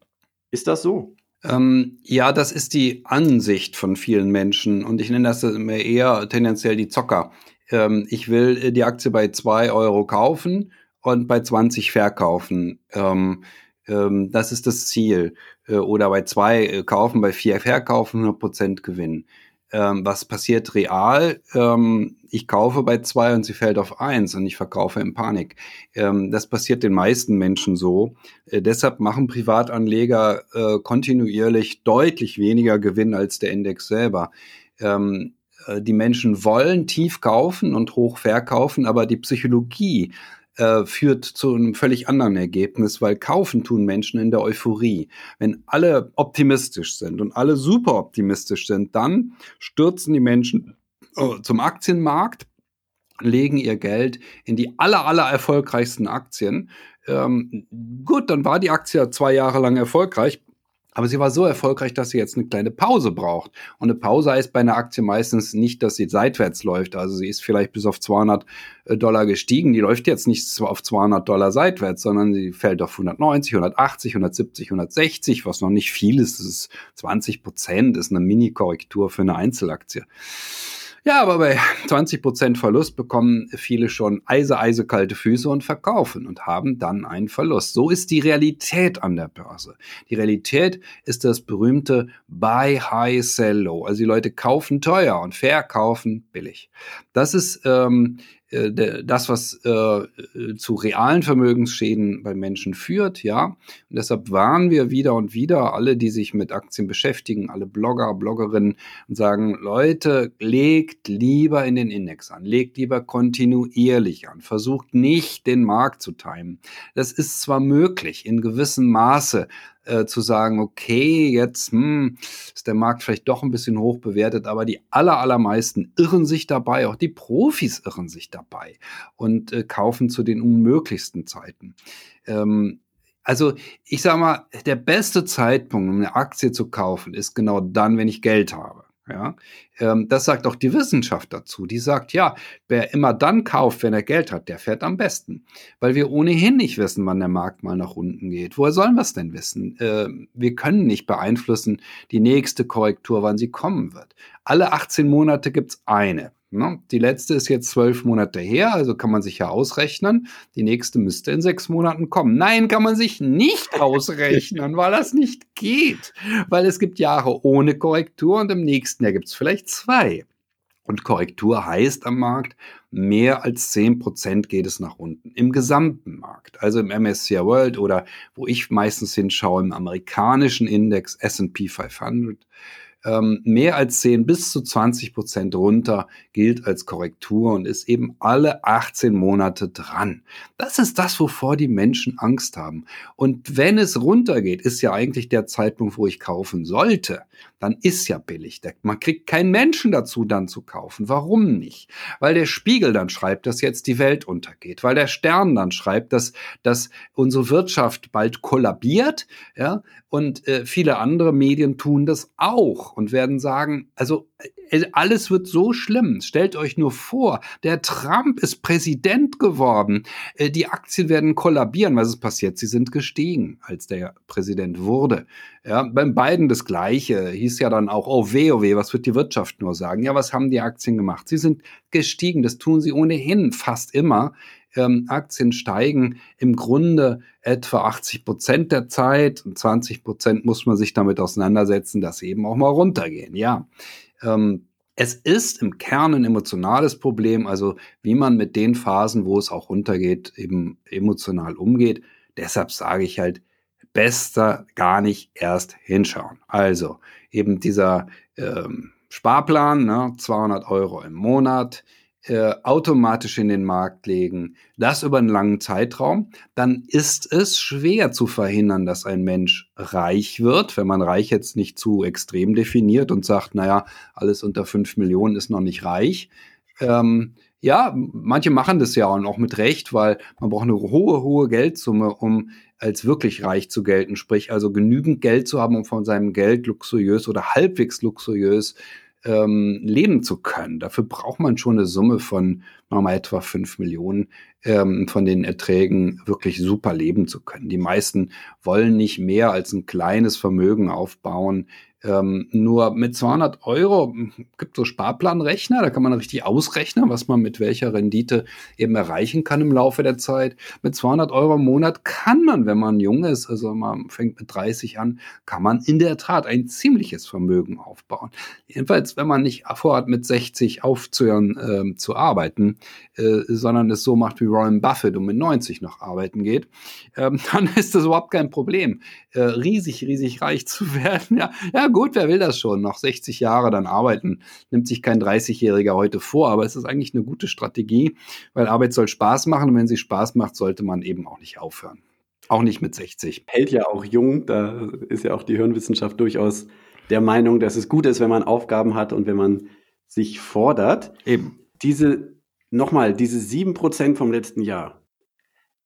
Ist das so? Ähm, ja, das ist die Ansicht von vielen Menschen und ich nenne das eher tendenziell die Zocker. Ähm, ich will die Aktie bei zwei Euro kaufen und bei 20 verkaufen. Ähm, ähm, das ist das Ziel. Äh, oder bei zwei äh, kaufen, bei vier verkaufen, 100 Prozent gewinnen ähm, was passiert real? Ähm, ich kaufe bei zwei und sie fällt auf eins und ich verkaufe in Panik. Ähm, das passiert den meisten Menschen so. Äh, deshalb machen Privatanleger äh, kontinuierlich deutlich weniger Gewinn als der Index selber. Ähm, äh, die Menschen wollen tief kaufen und hoch verkaufen, aber die Psychologie äh, führt zu einem völlig anderen Ergebnis, weil kaufen tun Menschen in der Euphorie. Wenn alle optimistisch sind und alle super optimistisch sind, dann stürzen die Menschen äh, zum Aktienmarkt, legen ihr Geld in die aller, aller erfolgreichsten Aktien. Ähm, gut, dann war die Aktie zwei Jahre lang erfolgreich. Aber sie war so erfolgreich, dass sie jetzt eine kleine Pause braucht. Und eine Pause heißt bei einer Aktie meistens nicht, dass sie seitwärts läuft. Also sie ist vielleicht bis auf 200 äh, Dollar gestiegen. Die läuft jetzt nicht auf 200 Dollar seitwärts, sondern sie fällt auf 190, 180, 170, 160, was noch nicht viel ist. Das ist 20 Prozent, ist eine Mini-Korrektur für eine Einzelaktie. Ja, aber bei 20% Verlust bekommen viele schon eise, eisekalte Füße und verkaufen und haben dann einen Verlust. So ist die Realität an der Börse. Die Realität ist das berühmte Buy High, Sell Low. Also die Leute kaufen teuer und verkaufen billig. Das ist ähm, äh, das, was äh, zu realen Vermögensschäden bei Menschen führt, ja. Und deshalb warnen wir wieder und wieder alle, die sich mit Aktien beschäftigen, alle Blogger, Bloggerinnen und sagen, Leute, legt lieber in den Index an, legt lieber kontinuierlich an, versucht nicht den Markt zu timen. Das ist zwar möglich in gewissem Maße, äh, zu sagen, okay, jetzt hm, ist der Markt vielleicht doch ein bisschen hoch bewertet, aber die aller, allermeisten irren sich dabei, auch die Profis irren sich dabei und äh, kaufen zu den unmöglichsten Zeiten. Ähm, also ich sage mal, der beste Zeitpunkt, um eine Aktie zu kaufen, ist genau dann, wenn ich Geld habe. Ja, ähm, das sagt auch die Wissenschaft dazu. Die sagt, ja, wer immer dann kauft, wenn er Geld hat, der fährt am besten. Weil wir ohnehin nicht wissen, wann der Markt mal nach unten geht. Woher sollen wir es denn wissen? Äh, wir können nicht beeinflussen die nächste Korrektur, wann sie kommen wird. Alle 18 Monate gibt's eine. Ne? Die letzte ist jetzt zwölf Monate her, also kann man sich ja ausrechnen. Die nächste müsste in sechs Monaten kommen. Nein, kann man sich nicht ausrechnen, weil das nicht geht. Weil es gibt Jahre ohne Korrektur und im nächsten Jahr gibt es vielleicht zwei. Und Korrektur heißt am Markt, mehr als zehn Prozent geht es nach unten. Im gesamten Markt. Also im MSCI World oder wo ich meistens hinschaue, im amerikanischen Index S&P 500 ähm, mehr als 10 bis zu 20 Prozent runter gilt als Korrektur und ist eben alle 18 Monate dran. Das ist das, wovor die Menschen Angst haben. Und wenn es runtergeht, ist ja eigentlich der Zeitpunkt, wo ich kaufen sollte. Dann ist ja billig. Man kriegt keinen Menschen dazu, dann zu kaufen. Warum nicht? Weil der Spiegel dann schreibt, dass jetzt die Welt untergeht. Weil der Stern dann schreibt, dass, dass unsere Wirtschaft bald kollabiert. Ja? Und äh, viele andere Medien tun das auch und werden sagen, also äh, alles wird so schlimm. Stellt euch nur vor, der Trump ist Präsident geworden. Äh, die Aktien werden kollabieren. Was ist passiert? Sie sind gestiegen, als der Präsident wurde. Ja, beim Biden das Gleiche. Hieß ja dann auch, oh weh, oh weh, was wird die Wirtschaft nur sagen? Ja, was haben die Aktien gemacht? Sie sind gestiegen. Das tun sie ohnehin fast immer. Ähm, Aktien steigen im Grunde etwa 80 Prozent der Zeit und 20 Prozent muss man sich damit auseinandersetzen, dass sie eben auch mal runtergehen. Ja, ähm, Es ist im Kern ein emotionales Problem, also wie man mit den Phasen, wo es auch runtergeht, eben emotional umgeht. Deshalb sage ich halt, besser gar nicht erst hinschauen. Also eben dieser ähm, Sparplan, ne, 200 Euro im Monat, äh, automatisch in den Markt legen, das über einen langen Zeitraum, dann ist es schwer zu verhindern, dass ein Mensch reich wird, wenn man reich jetzt nicht zu extrem definiert und sagt, naja, alles unter 5 Millionen ist noch nicht reich. Ähm, ja, manche machen das ja auch mit Recht, weil man braucht eine hohe, hohe Geldsumme, um als wirklich reich zu gelten. Sprich, also genügend Geld zu haben, um von seinem Geld luxuriös oder halbwegs luxuriös ähm, leben zu können. Dafür braucht man schon eine Summe von mal etwa fünf Millionen ähm, von den Erträgen wirklich super leben zu können. Die meisten wollen nicht mehr als ein kleines Vermögen aufbauen, ähm, nur mit 200 Euro gibt so Sparplanrechner, da kann man richtig ausrechnen, was man mit welcher Rendite eben erreichen kann im Laufe der Zeit. Mit 200 Euro im Monat kann man, wenn man jung ist, also man fängt mit 30 an, kann man in der Tat ein ziemliches Vermögen aufbauen. Jedenfalls, wenn man nicht vorhat, mit 60 aufzuhören äh, zu arbeiten, äh, sondern es so macht wie Warren Buffett und mit 90 noch arbeiten geht, äh, dann ist das überhaupt kein Problem, äh, riesig, riesig reich zu werden. Ja, ja gut, wer will das schon? Noch 60 Jahre dann arbeiten, nimmt sich kein 30-Jähriger heute vor, aber es ist eigentlich eine gute Strategie, weil Arbeit soll Spaß machen und wenn sie Spaß macht, sollte man eben auch nicht aufhören. Auch nicht mit 60. Hält ja auch jung, da ist ja auch die Hirnwissenschaft durchaus der Meinung, dass es gut ist, wenn man Aufgaben hat und wenn man sich fordert. Eben. Diese, nochmal, diese 7% vom letzten Jahr,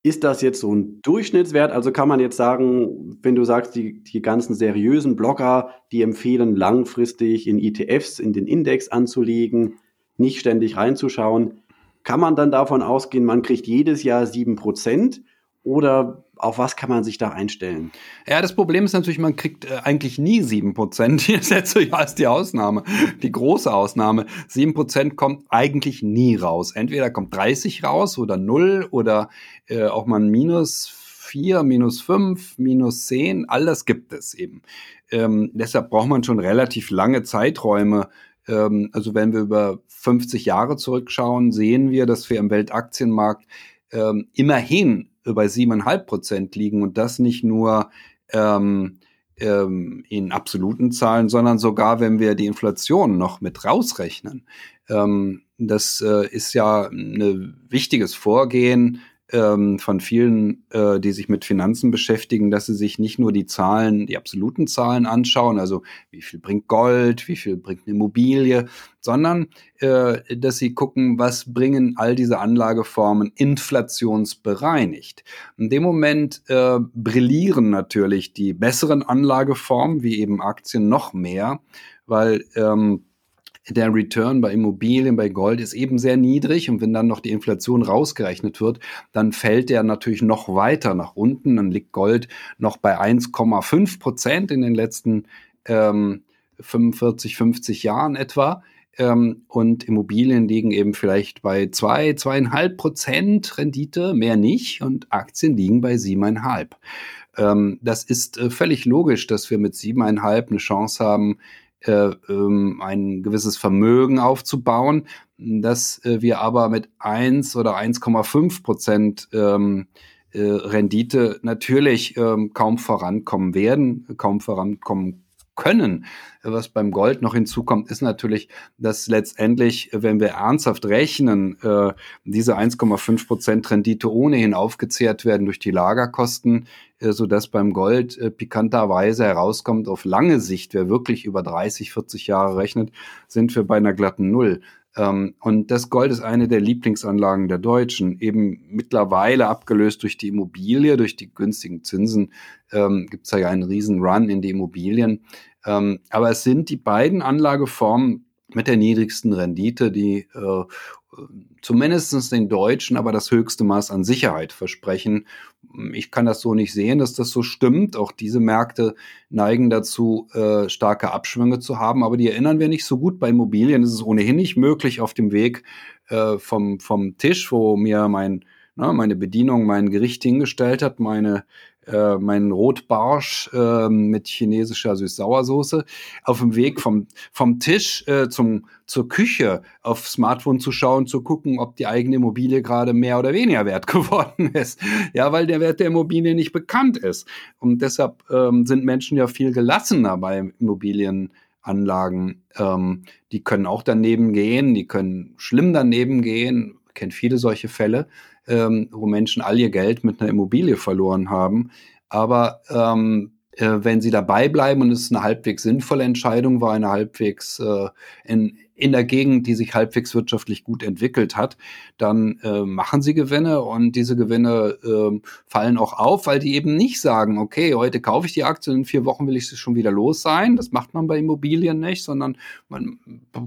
ist das jetzt so ein Durchschnittswert? Also kann man jetzt sagen, wenn du sagst, die, die ganzen seriösen Blogger, die empfehlen langfristig in ETFs, in den Index anzulegen, nicht ständig reinzuschauen, kann man dann davon ausgehen, man kriegt jedes Jahr sieben Prozent? Oder auf was kann man sich da einstellen? Ja, das Problem ist natürlich, man kriegt äh, eigentlich nie sieben Prozent. Das letzte Jahr ist die Ausnahme, die große Ausnahme. Sieben Prozent kommt eigentlich nie raus. Entweder kommt 30 raus oder null oder äh, auch mal ein Minus vier, minus fünf, minus zehn. All das gibt es eben. Ähm, deshalb braucht man schon relativ lange Zeiträume. Ähm, also wenn wir über 50 Jahre zurückschauen, sehen wir, dass wir im Weltaktienmarkt ähm, immerhin bei siebeneinhalb Prozent liegen und das nicht nur ähm, ähm, in absoluten Zahlen, sondern sogar, wenn wir die Inflation noch mit rausrechnen. Ähm, das äh, ist ja ein wichtiges Vorgehen ähm, von vielen, äh, die sich mit Finanzen beschäftigen, dass sie sich nicht nur die Zahlen, die absoluten Zahlen anschauen, also wie viel bringt Gold, wie viel bringt eine Immobilie, sondern äh, dass sie gucken, was bringen all diese Anlageformen inflationsbereinigt. In dem Moment äh, brillieren natürlich die besseren Anlageformen, wie eben Aktien, noch mehr, weil ähm, der Return bei Immobilien, bei Gold ist eben sehr niedrig und wenn dann noch die Inflation rausgerechnet wird, dann fällt der natürlich noch weiter nach unten. Dann liegt Gold noch bei 1,5 Prozent in den letzten ähm, 45, 50 Jahren etwa. Ähm, und Immobilien liegen eben vielleicht bei zwei, zweieinhalb Prozent Rendite, mehr nicht. Und Aktien liegen bei siebeneinhalb. Ähm, das ist äh, völlig logisch, dass wir mit siebeneinhalb eine Chance haben, äh, ähm, ein gewisses Vermögen aufzubauen, dass äh, wir aber mit 1 oder 1,5 Prozent ähm, äh, Rendite natürlich ähm, kaum vorankommen werden, kaum vorankommen können. Was beim Gold noch hinzukommt, ist natürlich, dass letztendlich, wenn wir ernsthaft rechnen, äh, diese 1,5 Prozent Rendite ohnehin aufgezehrt werden durch die Lagerkosten, äh, so dass beim Gold äh, pikanterweise herauskommt, auf lange Sicht, wer wirklich über 30, 40 Jahre rechnet, sind wir bei einer glatten Null. Ähm, und das Gold ist eine der Lieblingsanlagen der Deutschen, eben mittlerweile abgelöst durch die Immobilie, durch die günstigen Zinsen ähm, gibt es ja einen riesen Run in die Immobilien. Ähm, aber es sind die beiden Anlageformen mit der niedrigsten Rendite, die äh, zumindest den Deutschen aber das höchste Maß an Sicherheit versprechen. Ich kann das so nicht sehen, dass das so stimmt. Auch diese Märkte neigen dazu, äh, starke Abschwünge zu haben, aber die erinnern wir nicht so gut. Bei Immobilien ist es ohnehin nicht möglich auf dem Weg äh, vom, vom Tisch, wo mir mein, na, ne, meine Bedienung mein Gericht hingestellt hat, meine äh, meinen Rotbarsch äh, mit chinesischer Süß-Sauersoße auf dem Weg vom, vom Tisch äh, zum, zur Küche auf Smartphone zu schauen, zu gucken, ob die eigene Immobilie gerade mehr oder weniger wert geworden ist. Ja, weil der Wert der Immobilie nicht bekannt ist. Und deshalb ähm, sind Menschen ja viel gelassener bei Immobilienanlagen. Ähm, die können auch daneben gehen, die können schlimm daneben gehen. Ich kenne viele solche Fälle ähm, wo Menschen all ihr Geld mit einer Immobilie verloren haben. Aber ähm, äh, wenn sie dabei bleiben und es eine halbwegs sinnvolle Entscheidung war, eine halbwegs äh, in, in der Gegend, die sich halbwegs wirtschaftlich gut entwickelt hat, dann äh, machen sie Gewinne und diese Gewinne äh, fallen auch auf, weil die eben nicht sagen, okay, heute kaufe ich die Aktie, in vier Wochen will ich sie schon wieder los sein. Das macht man bei Immobilien nicht, sondern man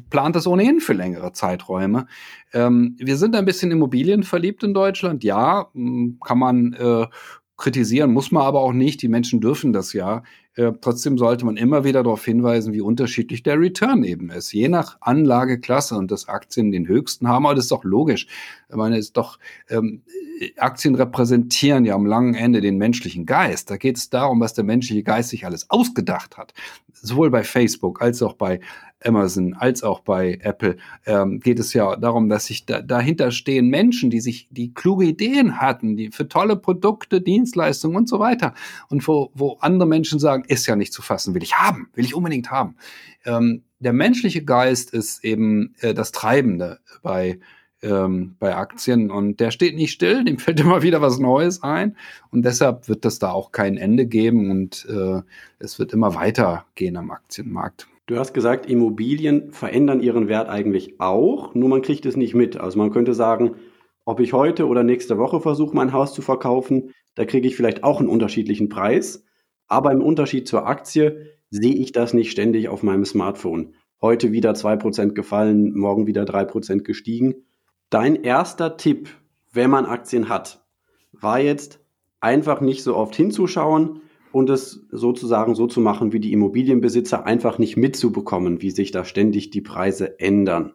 plant das ohnehin für längere Zeiträume. Ähm, wir sind ein bisschen Immobilien verliebt in Deutschland, ja, kann man äh, kritisieren muss man aber auch nicht. Die Menschen dürfen das ja. Äh, trotzdem sollte man immer wieder darauf hinweisen, wie unterschiedlich der Return eben ist. Je nach Anlageklasse und dass Aktien den höchsten haben, aber das ist doch logisch. Ich meine, ist doch, ähm, Aktien repräsentieren ja am langen Ende den menschlichen Geist. Da geht es darum, was der menschliche Geist sich alles ausgedacht hat. Sowohl bei Facebook als auch bei Amazon als auch bei Apple ähm, geht es ja darum, dass sich da, dahinter stehen Menschen, die sich, die kluge Ideen hatten, die für tolle Produkte, Dienstleistungen und so weiter. Und wo, wo andere Menschen sagen, ist ja nicht zu fassen, will ich haben, will ich unbedingt haben. Ähm, der menschliche Geist ist eben äh, das Treibende bei ähm, bei Aktien und der steht nicht still, dem fällt immer wieder was Neues ein und deshalb wird es da auch kein Ende geben und äh, es wird immer weitergehen am Aktienmarkt. Du hast gesagt, Immobilien verändern ihren Wert eigentlich auch, nur man kriegt es nicht mit. Also man könnte sagen, ob ich heute oder nächste Woche versuche, mein Haus zu verkaufen, da kriege ich vielleicht auch einen unterschiedlichen Preis. Aber im Unterschied zur Aktie sehe ich das nicht ständig auf meinem Smartphone. Heute wieder 2% gefallen, morgen wieder 3% gestiegen. Dein erster Tipp, wenn man Aktien hat, war jetzt einfach nicht so oft hinzuschauen, und es sozusagen so zu machen, wie die Immobilienbesitzer einfach nicht mitzubekommen, wie sich da ständig die Preise ändern,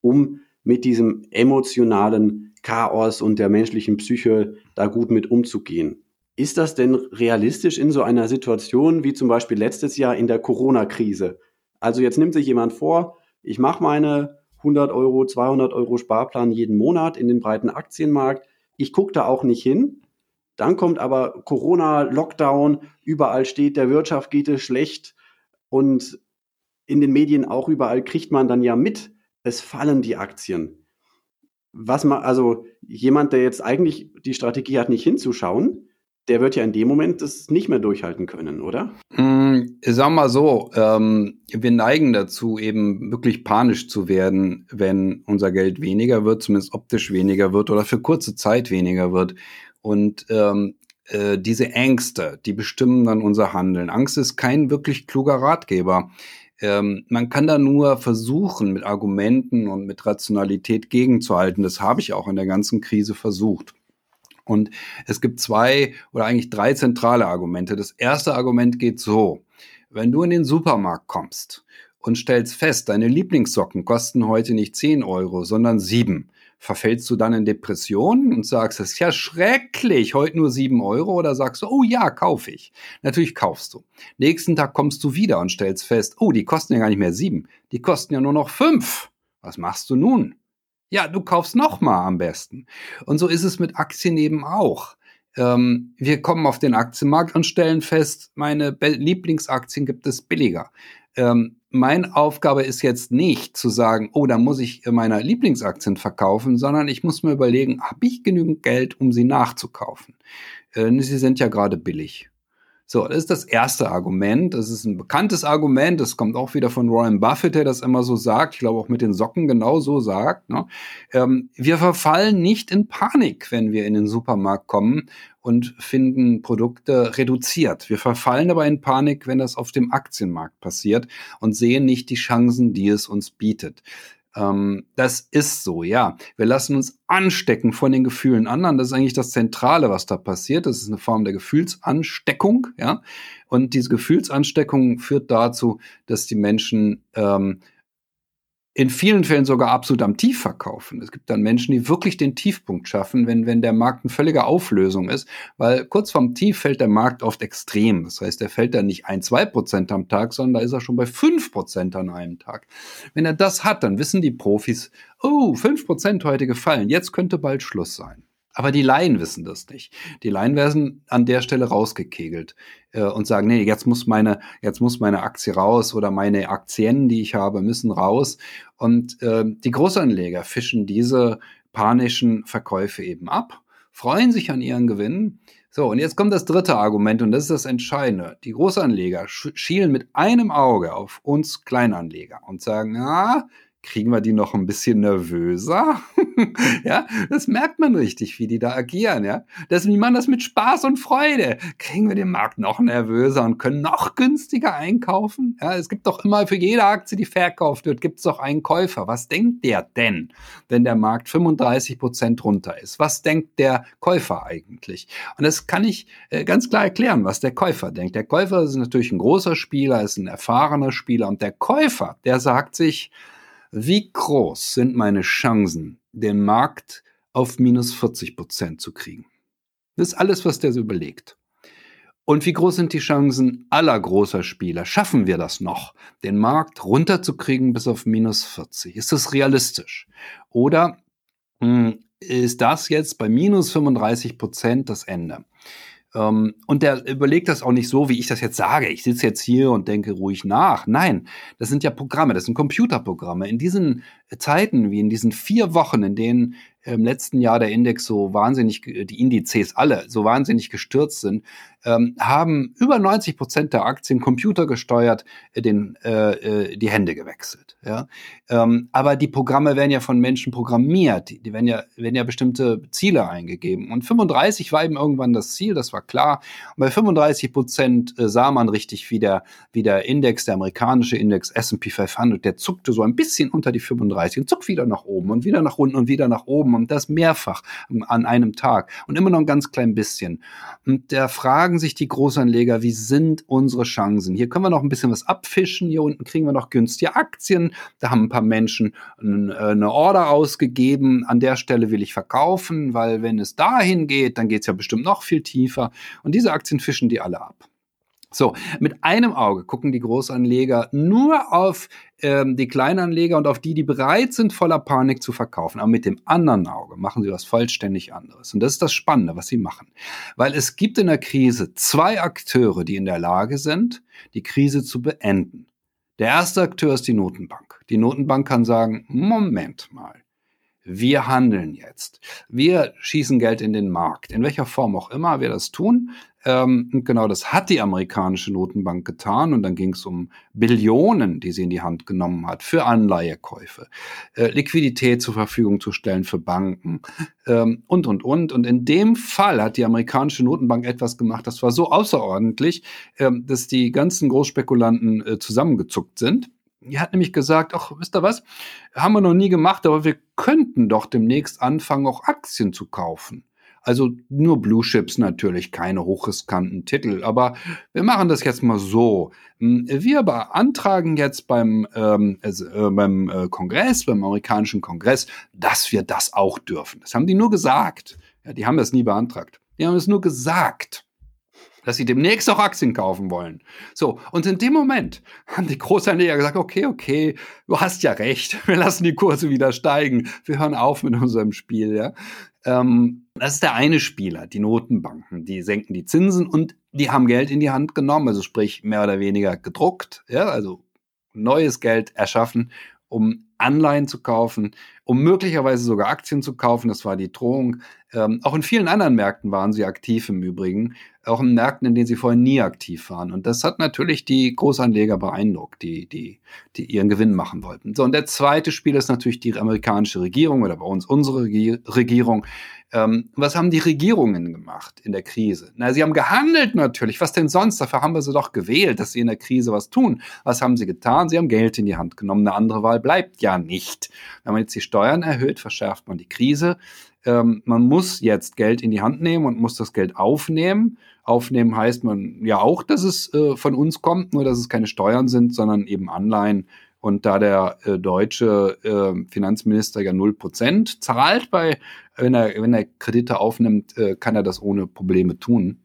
um mit diesem emotionalen Chaos und der menschlichen Psyche da gut mit umzugehen. Ist das denn realistisch in so einer Situation wie zum Beispiel letztes Jahr in der Corona-Krise? Also jetzt nimmt sich jemand vor, ich mache meine 100 Euro, 200 Euro Sparplan jeden Monat in den breiten Aktienmarkt. Ich gucke da auch nicht hin, dann kommt aber Corona, Lockdown, überall steht, der Wirtschaft geht es schlecht und in den Medien auch überall kriegt man dann ja mit, es fallen die Aktien. Was man, also jemand, der jetzt eigentlich die Strategie hat, nicht hinzuschauen, der wird ja in dem Moment das nicht mehr durchhalten können, oder? Mm, sag mal so, ähm, wir neigen dazu, eben wirklich panisch zu werden, wenn unser Geld weniger wird, zumindest optisch weniger wird oder für kurze Zeit weniger wird. Und ähm, äh, diese Ängste, die bestimmen dann unser Handeln. Angst ist kein wirklich kluger Ratgeber. Ähm, man kann da nur versuchen, mit Argumenten und mit Rationalität gegenzuhalten. Das habe ich auch in der ganzen Krise versucht. Und es gibt zwei oder eigentlich drei zentrale Argumente. Das erste Argument geht so. Wenn du in den Supermarkt kommst und stellst fest, deine Lieblingssocken kosten heute nicht 10 Euro, sondern 7, Verfällst du dann in Depressionen und sagst, es ist ja schrecklich, heute nur sieben Euro oder sagst du, oh ja, kaufe ich. Natürlich kaufst du. Nächsten Tag kommst du wieder und stellst fest, oh, die kosten ja gar nicht mehr sieben, die kosten ja nur noch fünf. Was machst du nun? Ja, du kaufst nochmal am besten. Und so ist es mit Aktien eben auch. Ähm, wir kommen auf den Aktienmarkt und stellen fest, meine Lieblingsaktien gibt es billiger. Ähm, meine Aufgabe ist jetzt nicht zu sagen, oh, da muss ich meine Lieblingsaktien verkaufen, sondern ich muss mir überlegen, habe ich genügend Geld, um sie nachzukaufen? Äh, sie sind ja gerade billig. So, das ist das erste Argument. Das ist ein bekanntes Argument. Das kommt auch wieder von Warren Buffett, der das immer so sagt. Ich glaube auch mit den Socken genau so sagt. Ne? Ähm, wir verfallen nicht in Panik, wenn wir in den Supermarkt kommen und finden Produkte reduziert. Wir verfallen aber in Panik, wenn das auf dem Aktienmarkt passiert und sehen nicht die Chancen, die es uns bietet. Ähm, das ist so, ja. Wir lassen uns anstecken von den Gefühlen anderen. Das ist eigentlich das Zentrale, was da passiert. Das ist eine Form der Gefühlsansteckung, ja. Und diese Gefühlsansteckung führt dazu, dass die Menschen ähm, in vielen Fällen sogar absolut am Tief verkaufen. Es gibt dann Menschen, die wirklich den Tiefpunkt schaffen, wenn, wenn der Markt in völliger Auflösung ist, weil kurz vorm Tief fällt der Markt oft extrem. Das heißt, der fällt dann nicht ein, zwei Prozent am Tag, sondern da ist er schon bei fünf Prozent an einem Tag. Wenn er das hat, dann wissen die Profis, oh, fünf Prozent heute gefallen, jetzt könnte bald Schluss sein. Aber die Laien wissen das nicht. Die Laien werden an der Stelle rausgekegelt äh, und sagen, nee, jetzt muss meine, jetzt muss meine Aktie raus oder meine Aktien, die ich habe, müssen raus. Und äh, die Großanleger fischen diese panischen Verkäufe eben ab, freuen sich an ihren Gewinnen. So, und jetzt kommt das dritte Argument und das ist das Entscheidende. Die Großanleger schielen mit einem Auge auf uns Kleinanleger und sagen, ah, kriegen wir die noch ein bisschen nervöser. ja, das merkt man richtig, wie die da agieren, ja. Das, die machen das mit Spaß und Freude. Kriegen wir den Markt noch nervöser und können noch günstiger einkaufen? Ja, es gibt doch immer für jede Aktie, die verkauft wird, gibt es doch einen Käufer. Was denkt der denn, wenn der Markt 35 Prozent runter ist? Was denkt der Käufer eigentlich? Und das kann ich äh, ganz klar erklären, was der Käufer denkt. Der Käufer ist natürlich ein großer Spieler, ist ein erfahrener Spieler und der Käufer, der sagt sich, wie groß sind meine Chancen, den Markt auf minus 40 Prozent zu kriegen? Das ist alles, was der so überlegt. Und wie groß sind die Chancen aller großer Spieler? Schaffen wir das noch, den Markt runterzukriegen bis auf minus 40? Ist das realistisch? Oder hm, ist das jetzt bei minus 35 Prozent das Ende? Ähm, und der überlegt das auch nicht so, wie ich das jetzt sage. Ich sitze jetzt hier und denke ruhig nach. Nein, das sind ja Programme, das sind Computerprogramme. In diesen Zeiten, wie in diesen vier Wochen, in denen im letzten Jahr der Index so wahnsinnig, die Indizes alle so wahnsinnig gestürzt sind, ähm, haben über 90 Prozent der Aktien computergesteuert äh, den, äh, äh, die Hände gewechselt. Ja? Ähm, aber die Programme werden ja von Menschen programmiert, die, werden, ja, werden ja bestimmte Ziele eingegeben. Und 35 war eben irgendwann das Ziel, das war klar. Und bei 35 Prozent äh, sah man richtig, wie der, wie der Index, der amerikanische Index S&P 500, der zuckte so ein bisschen unter die 35 und zuckt wieder nach oben und wieder nach unten und wieder nach oben und das mehrfach an einem Tag und immer noch ein ganz klein bisschen. Und der Frage fragen sich die Großanleger, wie sind unsere Chancen? Hier können wir noch ein bisschen was abfischen. Hier unten kriegen wir noch günstige Aktien. Da haben ein paar Menschen äh, eine Order ausgegeben. An der Stelle will ich verkaufen, weil wenn es dahin geht, dann geht es ja bestimmt noch viel tiefer. Und diese Aktien fischen die alle ab. So, mit einem Auge gucken die Großanleger nur auf ähm, die Kleinanleger und auf die, die bereit sind, voller Panik zu verkaufen. Aber mit dem anderen Auge machen sie was vollständig anderes. Und das ist das Spannende, was sie machen. Weil es gibt in der Krise zwei Akteure, die in der Lage sind, die Krise zu beenden. Der erste Akteur ist die Notenbank. Die Notenbank kann sagen, Moment mal, wir handeln jetzt. Wir schießen Geld in den Markt. In welcher Form auch immer wir das tun. Ähm, und genau das hat die amerikanische Notenbank getan. Und dann ging es um Billionen, die sie in die Hand genommen hat für Anleihekäufe, äh, Liquidität zur Verfügung zu stellen für Banken ähm, und, und, und. Und in dem Fall hat die amerikanische Notenbank etwas gemacht, das war so außerordentlich, ähm, dass die ganzen Großspekulanten äh, zusammengezuckt sind die hat nämlich gesagt, ach, wisst ihr was, haben wir noch nie gemacht, aber wir könnten doch demnächst anfangen, auch Aktien zu kaufen. Also nur Blue Chips natürlich, keine hochriskanten Titel. Aber wir machen das jetzt mal so. Hm, wir beantragen jetzt beim, ähm, äh, beim äh, Kongress, beim amerikanischen Kongress, dass wir das auch dürfen. Das haben die nur gesagt. Ja, die haben das nie beantragt. Die haben es nur gesagt dass sie demnächst auch Aktien kaufen wollen. So, und in dem Moment haben die Großanleger gesagt, okay, okay, du hast ja recht, wir lassen die Kurse wieder steigen, wir hören auf mit unserem Spiel. Ja? Ähm, das ist der eine Spieler, die Notenbanken, die senken die Zinsen und die haben Geld in die Hand genommen, also sprich mehr oder weniger gedruckt, ja, also neues Geld erschaffen, um Anleihen zu kaufen, um möglicherweise sogar Aktien zu kaufen. Das war die Drohung. Ähm, auch in vielen anderen Märkten waren sie aktiv im Übrigen, auch in Märkten, in denen sie vorher nie aktiv waren. Und das hat natürlich die Großanleger beeindruckt, die, die, die ihren Gewinn machen wollten. So, und der zweite Spieler ist natürlich die amerikanische Regierung oder bei uns unsere Regierung. Ähm, was haben die Regierungen gemacht in der Krise? Na, sie haben gehandelt natürlich. Was denn sonst? Dafür haben wir sie doch gewählt, dass sie in der Krise was tun. Was haben sie getan? Sie haben Geld in die Hand genommen. Eine andere Wahl bleibt ja nicht. Wenn man jetzt die Steuern erhöht, verschärft man die Krise. Ähm, man muss jetzt Geld in die Hand nehmen und muss das Geld aufnehmen. Aufnehmen heißt man ja auch, dass es äh, von uns kommt, nur dass es keine Steuern sind, sondern eben Anleihen Und da der äh, deutsche äh, Finanzminister ja 0% zahlt bei, wenn er, wenn er Kredite aufnimmt, äh, kann er das ohne Probleme tun.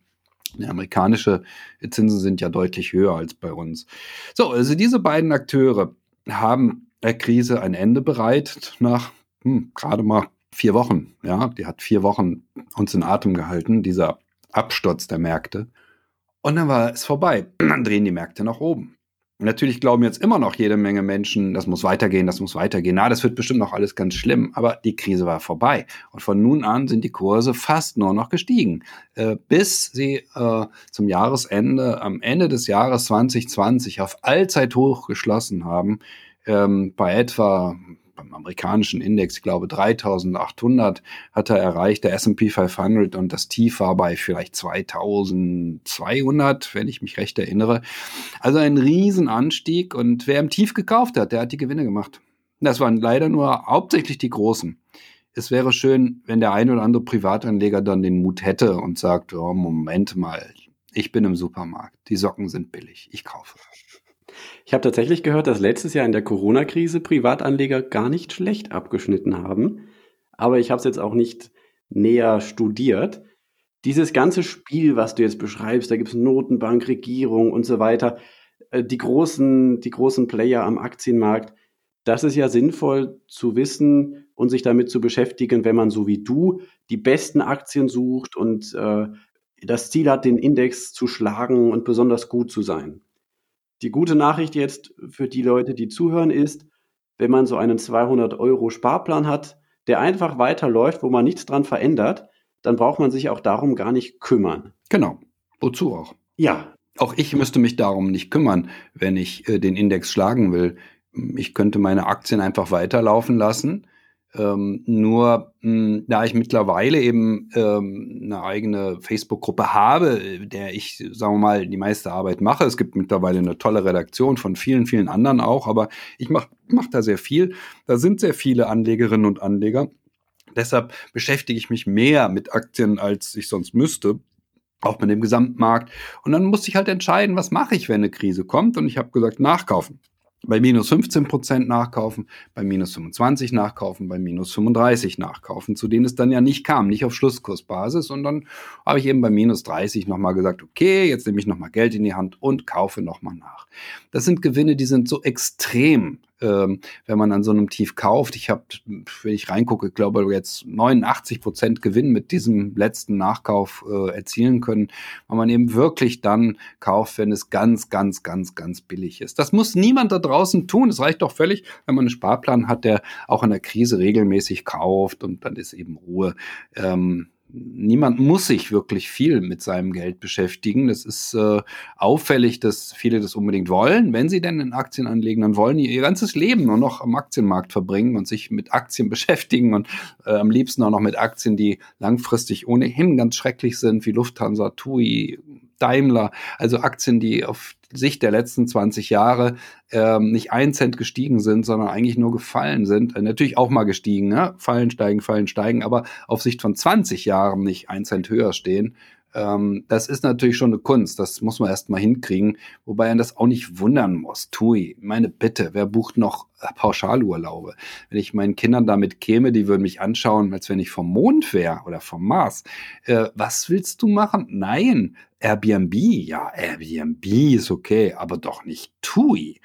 Die amerikanische Zinsen sind ja deutlich höher als bei uns. So, also diese beiden Akteure haben Krise ein Ende bereit nach hm, gerade mal vier Wochen. Ja, die hat vier Wochen uns in Atem gehalten, dieser Absturz der Märkte. Und dann war es vorbei. Dann drehen die Märkte nach oben. Natürlich glauben jetzt immer noch jede Menge Menschen, das muss weitergehen, das muss weitergehen. Na, das wird bestimmt noch alles ganz schlimm, aber die Krise war vorbei. Und von nun an sind die Kurse fast nur noch gestiegen, äh, bis sie äh, zum Jahresende, am Ende des Jahres 2020 auf Allzeithoch geschlossen haben, ähm, bei etwa beim amerikanischen Index, ich glaube 3800 hat er erreicht, der S&P 500 und das Tief war bei vielleicht 2200, wenn ich mich recht erinnere. Also ein Riesenanstieg und wer im Tief gekauft hat, der hat die Gewinne gemacht. Das waren leider nur hauptsächlich die Großen. Es wäre schön, wenn der ein oder andere Privatanleger dann den Mut hätte und sagt, oh, Moment mal, ich bin im Supermarkt, die Socken sind billig, ich kaufe. Ich habe tatsächlich gehört, dass letztes Jahr in der Corona-Krise Privatanleger gar nicht schlecht abgeschnitten haben. Aber ich habe es jetzt auch nicht näher studiert. Dieses ganze Spiel, was du jetzt beschreibst, da gibt es Notenbank, Regierung und so weiter, äh, die großen, die großen Player am Aktienmarkt, das ist ja sinnvoll zu wissen und sich damit zu beschäftigen, wenn man so wie du die besten Aktien sucht und äh, das Ziel hat, den Index zu schlagen und besonders gut zu sein. Die gute Nachricht jetzt für die Leute, die zuhören, ist, wenn man so einen 200 Euro Sparplan hat, der einfach weiterläuft, wo man nichts dran verändert, dann braucht man sich auch darum gar nicht kümmern. Genau. Wozu auch? Ja. Auch ich müsste mich darum nicht kümmern, wenn ich äh, den Index schlagen will. Ich könnte meine Aktien einfach weiterlaufen lassen ähm, nur mh, hm, da ich mittlerweile eben ähm, eine eigene Facebook-Gruppe habe, der ich, sagen wir mal, die meiste Arbeit mache. Es gibt mittlerweile eine tolle Redaktion von vielen, vielen anderen auch, aber ich mache mach da sehr viel. Da sind sehr viele Anlegerinnen und Anleger. Deshalb beschäftige ich mich mehr mit Aktien, als ich sonst müsste auch mit dem Gesamtmarkt. Und dann musste ich halt entscheiden, was mache ich, wenn eine Krise kommt. Und ich habe gesagt, nachkaufen bei minus 15 Prozent nachkaufen, bei minus 25 nachkaufen, bei minus 35 nachkaufen, zu denen es dann ja nicht kam, nicht auf Schlusskursbasis. Und dann habe ich eben bei minus 30 nochmal gesagt, okay, jetzt nehme ich nochmal Geld in die Hand und kaufe nochmal nach. Das sind Gewinne, die sind so extrem ähm, wenn man an so einem Tief kauft. Ich habe, wenn ich reingucke, glaube jetzt 89 Prozent Gewinn mit diesem letzten Nachkauf äh, erzielen können, weil man eben wirklich dann kauft, wenn es ganz, ganz, ganz, ganz billig ist. Das muss niemand da draußen tun. Es reicht doch völlig, wenn man einen Sparplan hat, der auch in der Krise regelmäßig kauft und dann ist eben Ruhe. Ähm, niemand muss sich wirklich viel mit seinem Geld beschäftigen. Das ist äh, auffällig, dass viele das unbedingt wollen. Wenn sie denn in Aktien anlegen, dann wollen die ihr ganzes Leben nur noch am Aktienmarkt verbringen und sich mit Aktien beschäftigen und äh, am liebsten auch noch mit Aktien, die langfristig ohnehin ganz schrecklich sind, wie Lufthansa, TUI, Daimler, also Aktien, die auf Sicht der letzten 20 Jahre ähm, nicht ein Cent gestiegen sind, sondern eigentlich nur gefallen sind. Äh, natürlich auch mal gestiegen, ne? fallen, steigen, fallen, steigen, aber auf Sicht von 20 Jahren nicht ein Cent höher stehen. Ähm, das ist natürlich schon eine Kunst, das muss man erst mal hinkriegen, wobei man das auch nicht wundern muss. Tui, meine Bitte, wer bucht noch äh, Pauschalurlaube? Wenn ich meinen Kindern damit käme, die würden mich anschauen, als wenn ich vom Mond wäre oder vom Mars. Äh, was willst du machen? Nein, Airbnb, ja, Airbnb ist okay, aber doch nicht TUI.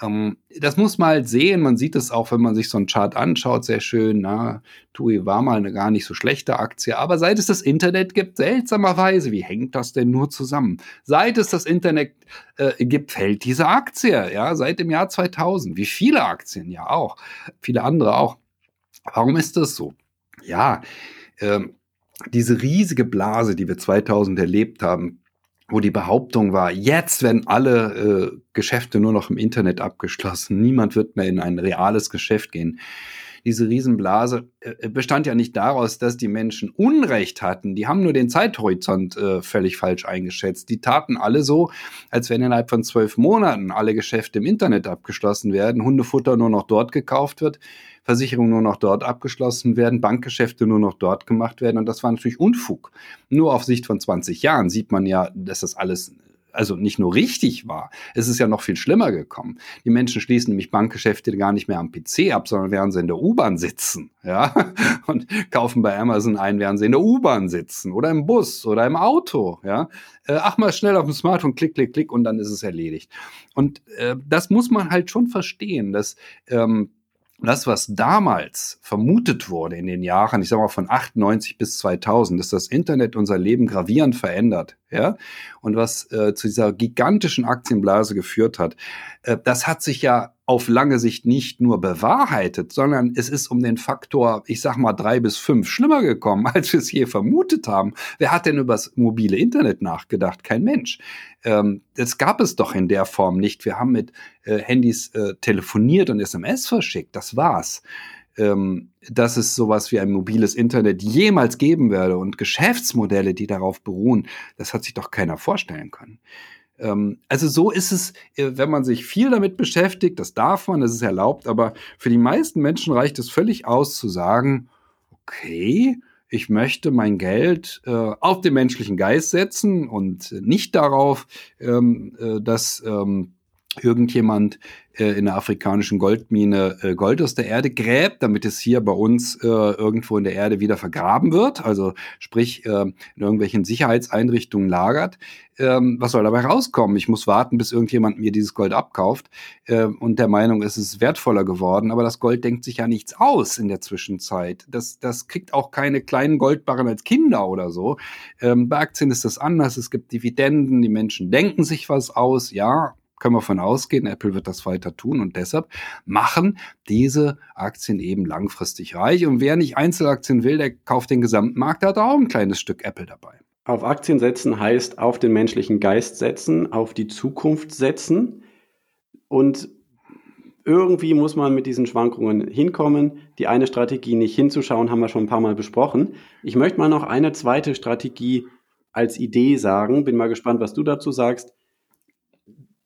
Ähm, das muss man halt sehen. Man sieht es auch, wenn man sich so einen Chart anschaut, sehr schön. Na, TUI war mal eine gar nicht so schlechte Aktie. Aber seit es das Internet gibt, seltsamerweise, wie hängt das denn nur zusammen? Seit es das Internet äh, gibt, fällt diese Aktie. Ja, seit dem Jahr 2000. Wie viele Aktien ja auch. Viele andere auch. Warum ist das so? Ja, ähm, diese riesige Blase, die wir 2000 erlebt haben, wo die Behauptung war, jetzt werden alle äh, Geschäfte nur noch im Internet abgeschlossen, niemand wird mehr in ein reales Geschäft gehen. Diese Riesenblase äh, bestand ja nicht daraus, dass die Menschen Unrecht hatten. Die haben nur den Zeithorizont äh, völlig falsch eingeschätzt. Die taten alle so, als wenn innerhalb von zwölf Monaten alle Geschäfte im Internet abgeschlossen werden, Hundefutter nur noch dort gekauft wird Versicherungen nur noch dort abgeschlossen werden, Bankgeschäfte nur noch dort gemacht werden. Und das war natürlich Unfug. Nur auf Sicht von 20 Jahren sieht man ja, dass das alles also nicht nur richtig war, es ist ja noch viel schlimmer gekommen. Die Menschen schließen nämlich Bankgeschäfte gar nicht mehr am PC ab, sondern während sie in der U-Bahn sitzen, ja, und kaufen bei Amazon ein, während sie in der U-Bahn sitzen oder im Bus oder im Auto, ja. Äh, ach mal schnell auf dem Smartphone, klick, klick, klick und dann ist es erledigt. Und äh, das muss man halt schon verstehen, dass ähm, das, was damals vermutet wurde in den Jahren, ich sage mal von 98 bis 2000, dass das Internet unser Leben gravierend verändert, ja, und was äh, zu dieser gigantischen Aktienblase geführt hat, das hat sich ja auf lange Sicht nicht nur bewahrheitet, sondern es ist um den Faktor, ich sag mal drei bis fünf schlimmer gekommen, als wir es je vermutet haben. Wer hat denn über das mobile Internet nachgedacht? Kein Mensch. Ähm, das gab es doch in der Form nicht. Wir haben mit äh, Handys äh, telefoniert und SMS verschickt. Das war's. Ähm, dass es sowas wie ein mobiles Internet jemals geben werde und Geschäftsmodelle, die darauf beruhen, das hat sich doch keiner vorstellen können. Ähm, also so ist es, äh, wenn man sich viel damit beschäftigt, das darf man, das ist erlaubt, aber für die meisten Menschen reicht es völlig aus zu sagen, okay, ich möchte mein Geld äh, auf den menschlichen Geist setzen und nicht darauf, ähm, äh, dass ähm, irgendjemand äh, in der afrikanischen Goldmine äh, Gold aus der Erde gräbt, damit es hier bei uns äh, irgendwo in der Erde wieder vergraben wird, also sprich äh, in irgendwelchen Sicherheitseinrichtungen lagert. Ähm, was soll dabei rauskommen? Ich muss warten, bis irgendjemand mir dieses Gold abkauft äh, und der Meinung ist, es ist wertvoller geworden, aber das Gold denkt sich ja nichts aus in der Zwischenzeit. Das, das kriegt auch keine kleinen Goldbarren als Kinder oder so. Ähm, bei Aktien ist das anders. Es gibt Dividenden, die Menschen denken sich was aus, ja, können wir von ausgehen, Apple wird das weiter tun und deshalb machen diese Aktien eben langfristig reich. Und wer nicht Einzelaktien will, der kauft den gesamten Markt, der hat auch ein kleines Stück Apple dabei. Auf Aktien setzen heißt auf den menschlichen Geist setzen, auf die Zukunft setzen und irgendwie muss man mit diesen Schwankungen hinkommen. Die eine Strategie nicht hinzuschauen, haben wir schon ein paar Mal besprochen. Ich möchte mal noch eine zweite Strategie als Idee sagen. Bin mal gespannt, was du dazu sagst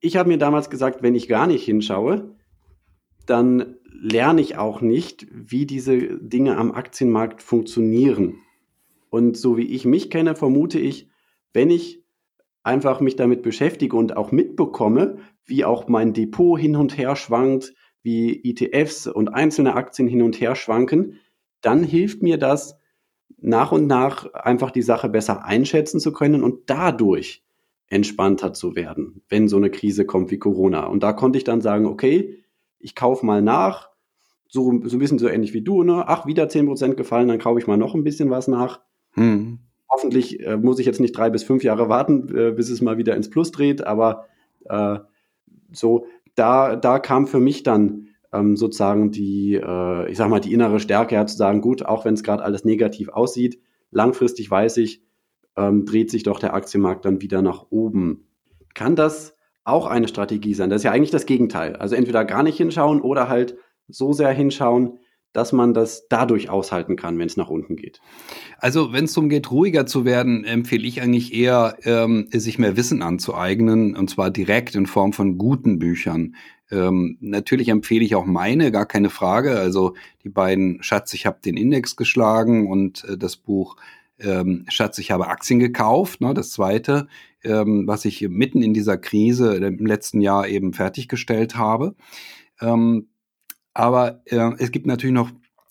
ich habe mir damals gesagt, wenn ich gar nicht hinschaue, dann lerne ich auch nicht, wie diese Dinge am Aktienmarkt funktionieren. Und so wie ich mich kenne, vermute ich, wenn ich einfach mich damit beschäftige und auch mitbekomme, wie auch mein Depot hin und her schwankt, wie ETFs und einzelne Aktien hin und her schwanken, dann hilft mir das nach und nach einfach die Sache besser einschätzen zu können und dadurch entspannter zu werden, wenn so eine Krise kommt wie Corona. Und da konnte ich dann sagen, okay, ich kaufe mal nach, so, so ein bisschen so ähnlich wie du, ne? Ach, wieder 10% gefallen, dann kaufe ich mal noch ein bisschen was nach. Hm. Hoffentlich äh, muss ich jetzt nicht drei bis fünf Jahre warten, äh, bis es mal wieder ins Plus dreht, aber äh, so, da, da kam für mich dann ähm, sozusagen die, äh, ich sag mal, die innere Stärke her zu sagen, gut, auch wenn es gerade alles negativ aussieht, langfristig weiß ich, ähm, dreht sich doch der Aktienmarkt dann wieder nach oben. Kann das auch eine Strategie sein? Das ist ja eigentlich das Gegenteil. Also entweder gar nicht hinschauen oder halt so sehr hinschauen, dass man das dadurch aushalten kann, wenn es nach unten geht. Also wenn es darum geht, ruhiger zu werden, empfehle ich eigentlich eher, ähm, sich mehr Wissen anzueignen, und zwar direkt in Form von guten Büchern. Ähm, natürlich empfehle ich auch meine, gar keine Frage. Also die beiden Schatz, ich habe den Index geschlagen und äh, das Buch ähm, Schatz, ich habe Aktien gekauft. Ne, das zweite, ähm, was ich mitten in dieser Krise im letzten Jahr eben fertiggestellt habe. Ähm, aber äh, es gibt natürlich noch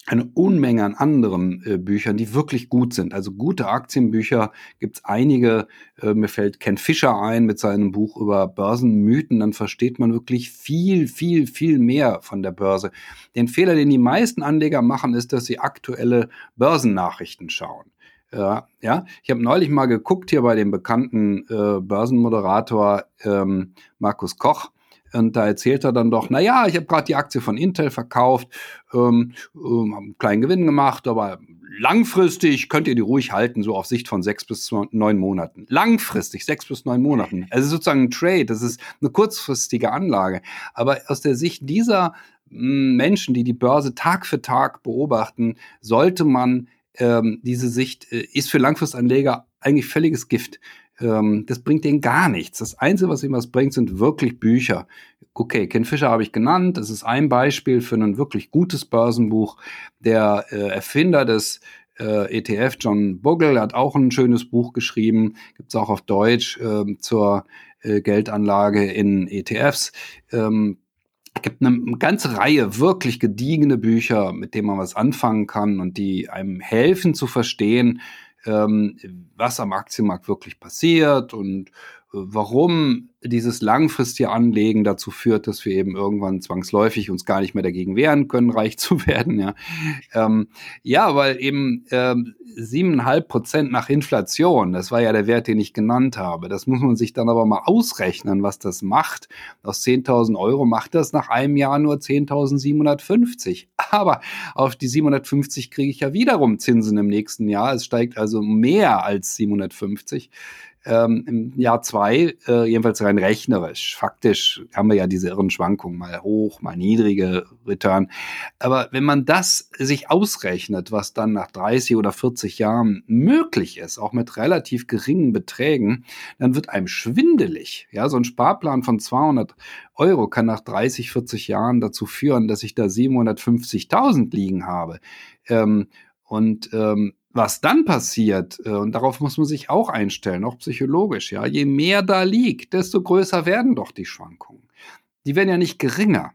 eine Unmenge an anderen äh, Büchern, die wirklich gut sind. Also gute Aktienbücher gibt's einige. Äh, mir fällt Ken Fischer ein mit seinem Buch über Börsenmythen. Dann versteht man wirklich viel, viel, viel mehr von der Börse. Den Fehler, den die meisten Anleger machen, ist, dass sie aktuelle Börsennachrichten schauen. Ja, ja. Ich habe neulich mal geguckt hier bei dem bekannten äh, Börsenmoderator ähm, Markus Koch. Und da erzählt er dann doch, na ja, ich habe gerade die Aktie von Intel verkauft, ähm, ähm, einen kleinen Gewinn gemacht, aber langfristig könnt ihr die ruhig halten, so auf Sicht von sechs bis neun Monaten. Langfristig, sechs bis neun Monaten. Also sozusagen ein Trade, das ist eine kurzfristige Anlage. Aber aus der Sicht dieser hm, Menschen, die die Börse Tag für Tag beobachten, sollte man ähm, diese Sicht äh, ist für Langfristanleger eigentlich völliges Gift. Ähm, das bringt denen gar nichts. Das Einzige, was ihnen was bringt, sind wirklich Bücher. Okay, Ken Fischer habe ich genannt. Das ist ein Beispiel für ein wirklich gutes Börsenbuch. Der äh, Erfinder des äh, ETF, John Bogle, hat auch ein schönes Buch geschrieben, gibt es auch auf Deutsch äh, zur äh, Geldanlage in ETFs. Ähm, gibt eine ganze Reihe wirklich gediegene Bücher, mit denen man was anfangen kann und die einem helfen zu verstehen, ähm, was am Aktienmarkt wirklich passiert und warum dieses langfristige Anlegen dazu führt, dass wir eben irgendwann zwangsläufig uns gar nicht mehr dagegen wehren können, reich zu werden. Ja, ähm, ja weil eben ähm, siebeneinhalb ähm, Prozent nach Inflation, das war ja der Wert, den ich genannt habe. Das muss man sich dann aber mal ausrechnen, was das macht. Aus 10.000 Euro macht das nach einem Jahr nur 10.750. Aber auf die 750 kriege ich ja wiederum Zinsen im nächsten Jahr. Es steigt also mehr als 750 ähm, im Jahr zwei, äh, jedenfalls rein rechnerisch. Faktisch haben wir ja diese irren Schwankungen, mal hoch, mal niedrige Return. Aber wenn man das sich ausrechnet, was dann nach 30 oder 40 Jahren möglich ist, auch mit relativ geringen Beträgen, dann wird einem schwindelig. Ja, so ein Sparplan von 200 Euro kann nach 30, 40 Jahren dazu führen, dass ich da 750.000 liegen habe. Ähm, und ähm, was dann passiert, äh, und darauf muss man sich auch einstellen, auch psychologisch, ja, je mehr da liegt, desto größer werden doch die Schwankungen. Die werden ja nicht geringer.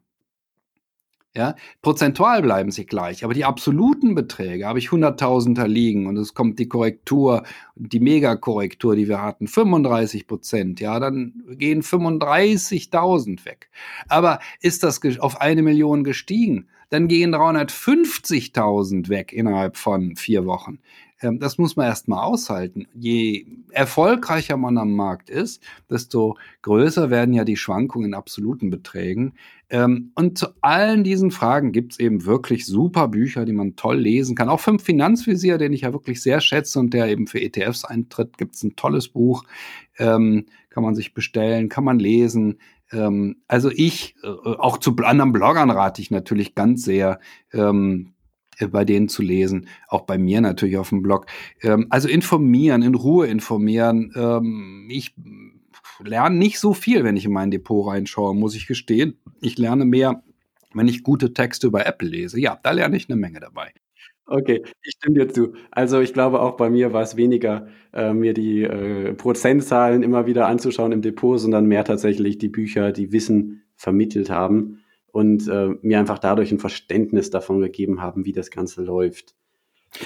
Ja, prozentual bleiben sie gleich, aber die absoluten Beträge habe ich 100.000 liegen und es kommt die Korrektur, die Megakorrektur, die wir hatten, 35 Prozent, ja, dann gehen 35.000 weg. Aber ist das auf eine Million gestiegen, dann gehen 350.000 weg innerhalb von vier Wochen. Ähm, das muss man erstmal aushalten. Je erfolgreicher man am Markt ist, desto größer werden ja die Schwankungen in absoluten Beträgen. Ähm, und zu allen diesen Fragen gibt es eben wirklich super Bücher, die man toll lesen kann. Auch vom Finanzvisier, den ich ja wirklich sehr schätze und der eben für ETFs eintritt, gibt es ein tolles Buch. Ähm, kann man sich bestellen, kann man lesen. Also ich, äh, auch zu anderen Bloggern rate ich natürlich ganz sehr, äh, bei denen zu lesen, auch bei mir natürlich auf dem Blog. Ähm, also informieren, in Ruhe informieren. Ähm, ich lerne nicht so viel, wenn ich in mein Depot reinschaue, muss ich gestehen. Ich lerne mehr, wenn ich gute Texte über Apple lese. Ja, da lerne ich eine Menge dabei. Okay, ich stimme dir zu. Also ich glaube auch bei mir war es weniger, äh, mir die äh, Prozentzahlen immer wieder anzuschauen im Depot, sondern mehr tatsächlich die Bücher, die Wissen vermittelt haben und äh, mir einfach dadurch ein Verständnis davon gegeben haben, wie das Ganze läuft.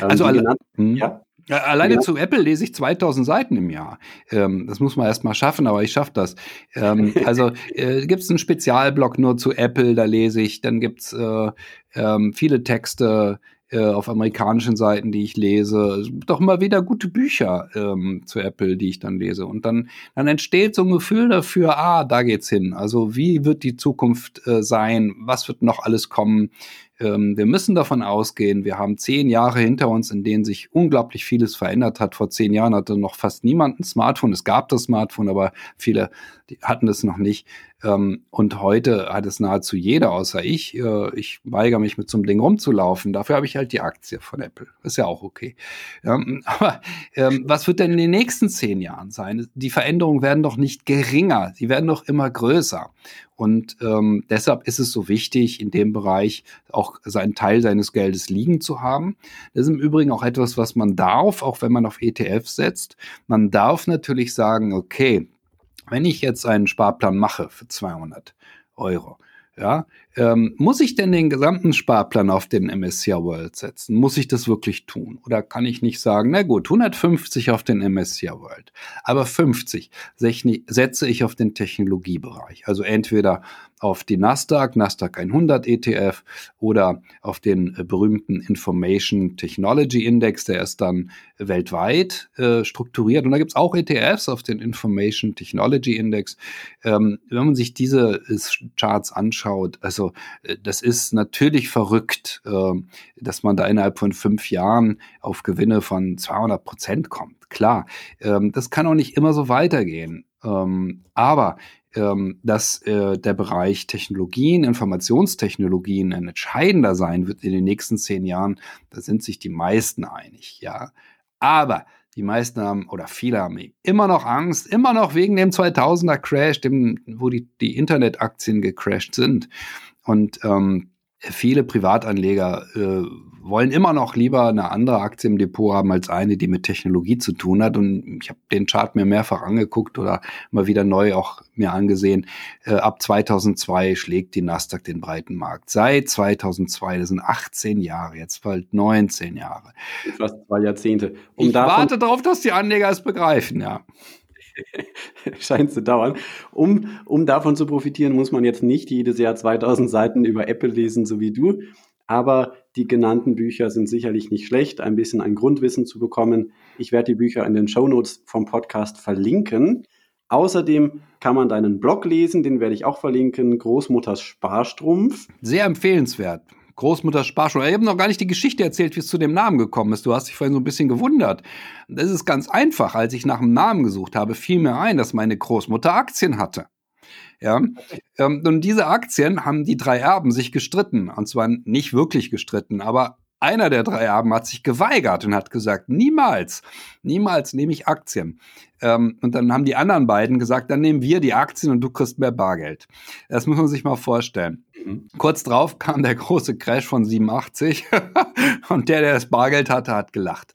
Ähm, also alle, hm. ja? Alleine ja. zu Apple lese ich 2000 Seiten im Jahr. Ähm, das muss man erst mal schaffen, aber ich schaffe das. Ähm, also äh, gibt es einen Spezialblog nur zu Apple, da lese ich. Dann gibt's äh, ähm, viele Texte äh, auf amerikanischen Seiten, die ich lese. Doch immer wieder gute Bücher ähm, zu Apple, die ich dann lese. Und dann, dann entsteht so ein Gefühl dafür, ah, da geht's hin. Also wie wird die Zukunft äh, sein? Was wird noch alles kommen? Ähm, wir müssen davon ausgehen, wir haben zehn Jahre hinter uns, in denen sich unglaublich vieles verändert hat. Vor zehn Jahren hatte noch fast niemand ein Smartphone. Es gab das Smartphone, aber viele hatten es noch nicht. Ähm, und heute hat es nahezu jeder, außer ich. Äh, ich weigere mich mit so einem Ding rumzulaufen. Dafür habe ich halt die Aktie von Apple. Ist ja auch okay. Ähm, aber ähm, was wird denn in den nächsten zehn Jahren sein? Die Veränderungen werden doch nicht geringer. Sie werden doch immer größer. Und ähm, deshalb ist es so wichtig, in dem Bereich auch seinen Teil seines Geldes liegen zu haben. Das ist im Übrigen auch etwas, was man darf, auch wenn man auf ETF setzt. Man darf natürlich sagen, okay, wenn ich jetzt einen Sparplan mache für 200 Euro, ja, ähm, muss ich denn den gesamten Sparplan auf den MSCI World setzen? Muss ich das wirklich tun? Oder kann ich nicht sagen, na gut, 150 auf den MSCI World, aber 50 setze ich auf den Technologiebereich. Also entweder auf die Nasdaq, Nasdaq 100 ETF oder auf den äh, berühmten Information Technology Index, der ist dann weltweit äh, strukturiert. Und da gibt's auch ETFs auf den Information Technology Index. Ähm, wenn man sich diese äh, Charts anschaut, also äh, das ist natürlich verrückt, ähm, dass man da innerhalb von fünf Jahren auf Gewinne von 200 Prozent kommt. Klar, ähm, das kann auch nicht immer so weitergehen. Ähm, aber dass äh, der Bereich Technologien, Informationstechnologien ein entscheidender sein wird in den nächsten zehn Jahren, da sind sich die meisten einig, ja. Aber die meisten haben oder viele haben immer noch Angst, immer noch wegen dem 2000er Crash, dem, wo die, die Internetaktien gecrashed sind. Und ähm, viele Privatanleger äh, wollen immer noch lieber eine andere Aktie im Depot haben als eine, die mit Technologie zu tun hat. Und ich habe den Chart mir mehrfach angeguckt oder mal wieder neu auch mir angesehen. Äh, ab 2002 schlägt die Nasdaq den breiten Markt. Seit 2002, das sind 18 Jahre, jetzt bald 19 Jahre. Fast zwei Jahrzehnte. Um ich warte darauf, dass die Anleger es begreifen, ja. scheint zu dauern. Um, um davon zu profitieren, muss man jetzt nicht jedes Jahr 2000 Seiten über Apple lesen, so wie du. Aber die genannten Bücher sind sicherlich nicht schlecht, ein bisschen ein Grundwissen zu bekommen. Ich werde die Bücher in den Shownotes vom Podcast verlinken. Außerdem kann man deinen Blog lesen, den werde ich auch verlinken, Großmutters Sparstrumpf. Sehr empfehlenswert. Großmutter Sparschule. Ich habe noch gar nicht die Geschichte erzählt, wie es zu dem Namen gekommen ist. Du hast dich vorhin so ein bisschen gewundert. Das ist ganz einfach. Als ich nach einem Namen gesucht habe, fiel mir ein, dass meine Großmutter Aktien hatte. Ja, ähm, und diese Aktien haben die drei Erben sich gestritten. Und zwar nicht wirklich gestritten, aber einer der drei Erben hat sich geweigert und hat gesagt, niemals, niemals nehme ich Aktien. Ähm, und dann haben die anderen beiden gesagt, dann nehmen wir die Aktien und du kriegst mehr Bargeld. Das muss man sich mal vorstellen. Mhm. Kurz drauf kam der große Crash von 87 und der, der das Bargeld hatte, hat gelacht.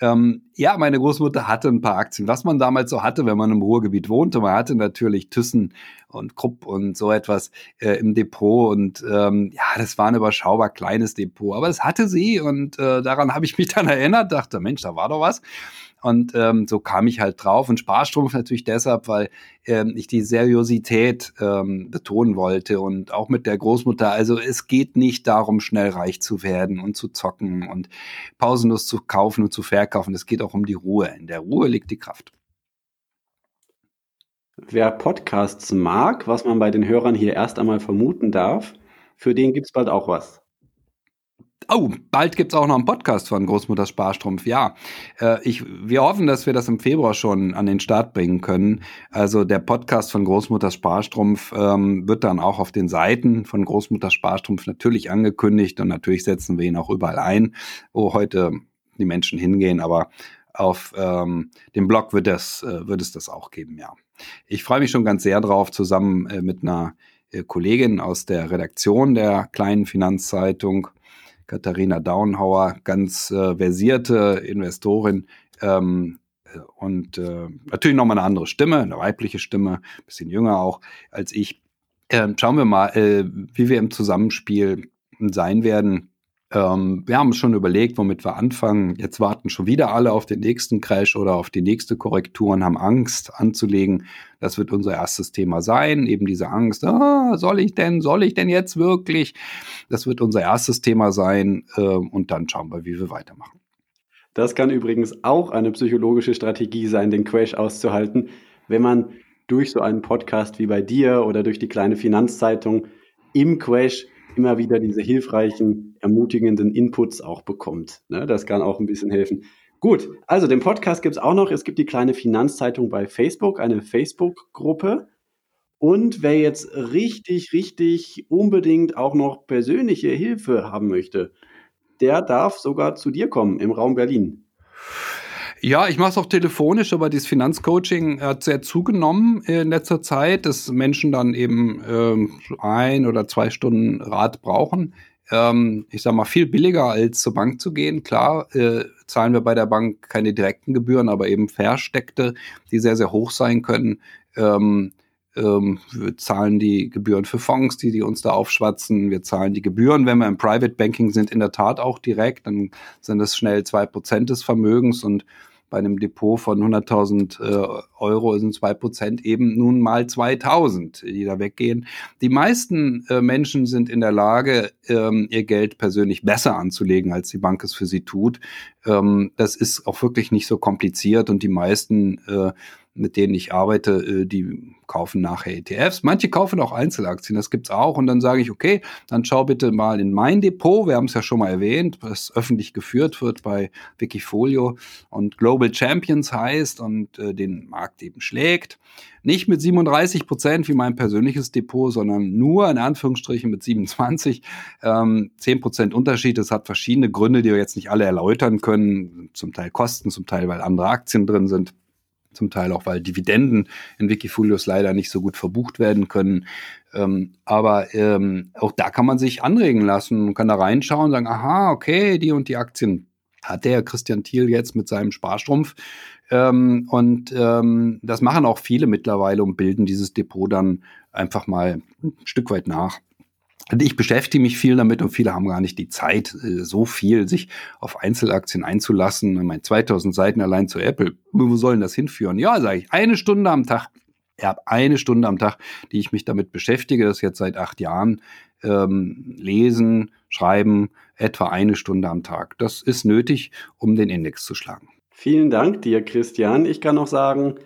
Ähm, ja, meine Großmutter hatte ein paar Aktien. Was man damals so hatte, wenn man im Ruhrgebiet wohnte, man hatte natürlich Thyssen und Krupp und so etwas äh, im Depot und ähm, ja, das war ein überschaubar kleines Depot, aber es hatte sie und äh, daran habe ich mich dann erinnert, dachte, Mensch, da war doch was. Und ähm, so kam ich halt drauf. Und Sparstrumpf natürlich deshalb, weil ähm, ich die Seriosität ähm, betonen wollte und auch mit der Großmutter. Also es geht nicht darum, schnell reich zu werden und zu zocken und pausenlos zu kaufen und zu verkaufen. Es geht auch um die Ruhe. In der Ruhe liegt die Kraft. Wer Podcasts mag, was man bei den Hörern hier erst einmal vermuten darf, für den gibt es bald auch was. Oh, bald gibt's auch noch einen Podcast von Großmutters Sparstrumpf. Ja, äh, ich, wir hoffen, dass wir das im Februar schon an den Start bringen können. Also der Podcast von Großmutters Sparstrumpf ähm, wird dann auch auf den Seiten von Großmutters Sparstrumpf natürlich angekündigt und natürlich setzen wir ihn auch überall ein, wo heute die Menschen hingehen. Aber auf ähm, dem Blog wird, das, äh, wird es das auch geben, ja. Ich freue mich schon ganz sehr drauf, zusammen äh, mit einer äh, Kollegin aus der Redaktion der kleinen Finanzzeitung Katharina Daunhauer, ganz äh, versierte Investorin ähm, äh, und äh, natürlich nochmal eine andere Stimme, eine weibliche Stimme, bisschen jünger auch als ich. Ähm, schauen wir mal, äh, wie wir im Zusammenspiel sein werden ähm, wir haben schon überlegt, womit wir anfangen. Jetzt warten schon wieder alle auf den nächsten Crash oder auf die nächste Korrektur und haben Angst anzulegen. Das wird unser erstes Thema sein. Eben diese Angst, ah, soll ich denn, soll ich denn jetzt wirklich? Das wird unser erstes Thema sein. Äh, und dann schauen wir, wie wir weitermachen. Das kann übrigens auch eine psychologische Strategie sein, den Crash auszuhalten, wenn man durch so einen Podcast wie bei dir oder durch die kleine Finanzzeitung im Crash immer wieder diese hilfreichen, ermutigenden Inputs auch bekommt. Ne? Das kann auch ein bisschen helfen. Gut, also den Podcast gibt es auch noch. Es gibt die kleine Finanzzeitung bei Facebook, eine Facebook-Gruppe. Und wer jetzt richtig, richtig unbedingt auch noch persönliche Hilfe haben möchte, der darf sogar zu dir kommen im Raum Berlin. Ja, ich mache es auch telefonisch, aber dieses Finanzcoaching hat sehr zugenommen in letzter Zeit, dass Menschen dann eben ähm, ein oder zwei Stunden Rat brauchen. Ähm, ich sage mal, viel billiger als zur Bank zu gehen. Klar, äh, zahlen wir bei der Bank keine direkten Gebühren, aber eben versteckte, die sehr, sehr hoch sein können. Ähm, ähm, wir zahlen die Gebühren für Fonds, die, die uns da aufschwatzen. Wir zahlen die Gebühren, wenn wir im Private Banking sind, in der Tat auch direkt. Dann sind das schnell zwei Prozent des Vermögens und bei einem Depot von 100.000 äh, Euro sind zwei Prozent eben nun mal 2.000, die da weggehen. Die meisten äh, Menschen sind in der Lage, ähm, ihr Geld persönlich besser anzulegen, als die Bank es für sie tut. Ähm, das ist auch wirklich nicht so kompliziert und die meisten äh, mit denen ich arbeite, äh, die kaufen nachher ETFs. Manche kaufen auch Einzelaktien, das gibt's auch. Und dann sage ich, okay, dann schau bitte mal in mein Depot. Wir haben es ja schon mal erwähnt, was öffentlich geführt wird bei Wikifolio und Global Champions heißt und äh, den Markt eben schlägt. Nicht mit 37 Prozent wie mein persönliches Depot, sondern nur in Anführungsstrichen mit 27. Ähm, 10 Prozent Unterschied. Das hat verschiedene Gründe, die wir jetzt nicht alle erläutern können. Zum Teil Kosten, zum Teil, weil andere Aktien drin sind zum Teil auch, weil Dividenden in Wikifolios leider nicht so gut verbucht werden können. Ähm, aber ähm, auch da kann man sich anregen lassen. Man kann da reinschauen und sagen, aha, okay, die und die Aktien hat der Christian Thiel jetzt mit seinem Sparstrumpf. Ähm, und ähm, das machen auch viele mittlerweile und bilden dieses Depot dann einfach mal ein Stück weit nach. Ich beschäftige mich viel damit und viele haben gar nicht die Zeit, äh, so viel sich auf Einzelaktien einzulassen. Ich meine, 2000 Seiten allein zu Apple, wo sollen das hinführen? Ja, sage ich, eine Stunde am Tag. Ich habe eine Stunde am Tag, die ich mich damit beschäftige, das jetzt seit acht Jahren. Ähm, lesen, schreiben, etwa eine Stunde am Tag. Das ist nötig, um den Index zu schlagen. Vielen Dank dir, Christian. Ich kann noch sagen,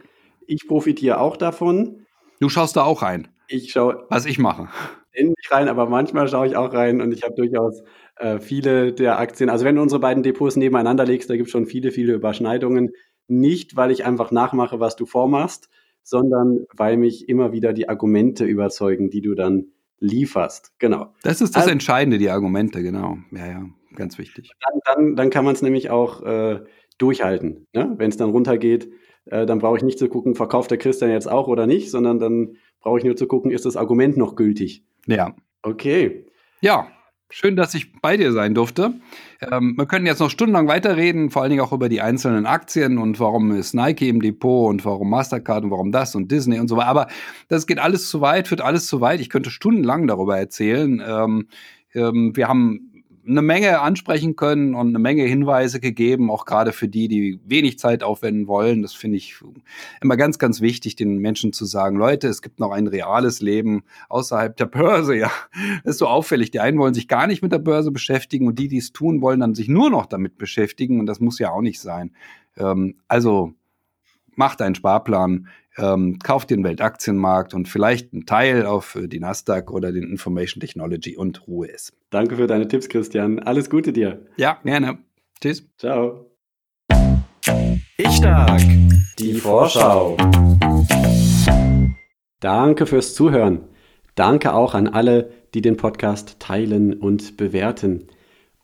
ich profitiere auch davon. Du schaust da auch rein. Ich schaue. Was ich mache. Nicht rein, aber manchmal schaue ich auch rein und ich habe durchaus äh, viele der Aktien. Also wenn du unsere beiden Depots nebeneinander legst, da gibt es schon viele, viele Überschneidungen. Nicht, weil ich einfach nachmache, was du vormachst, sondern weil mich immer wieder die Argumente überzeugen, die du dann lieferst. Genau. Das ist das also, Entscheidende, die Argumente, genau. Ja, ja, ganz wichtig. Dann, dann, dann kann man es nämlich auch äh, durchhalten. Ne? Wenn es dann runtergeht, äh, dann brauche ich nicht zu gucken, verkauft der Christian jetzt auch oder nicht, sondern dann brauche ich nur zu gucken, ist das Argument noch gültig. Ja. Okay. Ja, Schön, dass ich bei dir sein durfte. Ähm, wir können jetzt noch stundenlang weiterreden, vor allen Dingen auch über die einzelnen Aktien und warum ist Nike im Depot und warum Mastercard und warum das und Disney und so weiter. Aber das geht alles zu weit, führt alles zu weit. Ich könnte stundenlang darüber erzählen. Ähm, ähm, wir haben eine Menge ansprechen können und eine Menge Hinweise gegeben, auch gerade für die, die wenig Zeit aufwenden wollen. Das finde ich immer ganz, ganz wichtig, den Menschen zu sagen, Leute, es gibt noch ein reales Leben außerhalb der Börse. Ja, das ist so auffällig. Die einen wollen sich gar nicht mit der Börse beschäftigen und die, die es tun, wollen dann sich nur noch damit beschäftigen und das muss ja auch nicht sein. Ähm, also macht einen Sparplan, ähm, kauft den Weltaktienmarkt und vielleicht einen Teil auf äh, die Nasdaq oder den Information Technology und Ruhe ist. Danke für deine Tipps, Christian. Alles Gute dir. Ja, gerne. Tschüss. Ciao. Ich stark. Die Vorschau. Danke fürs Zuhören. Danke auch an alle, die den Podcast teilen und bewerten.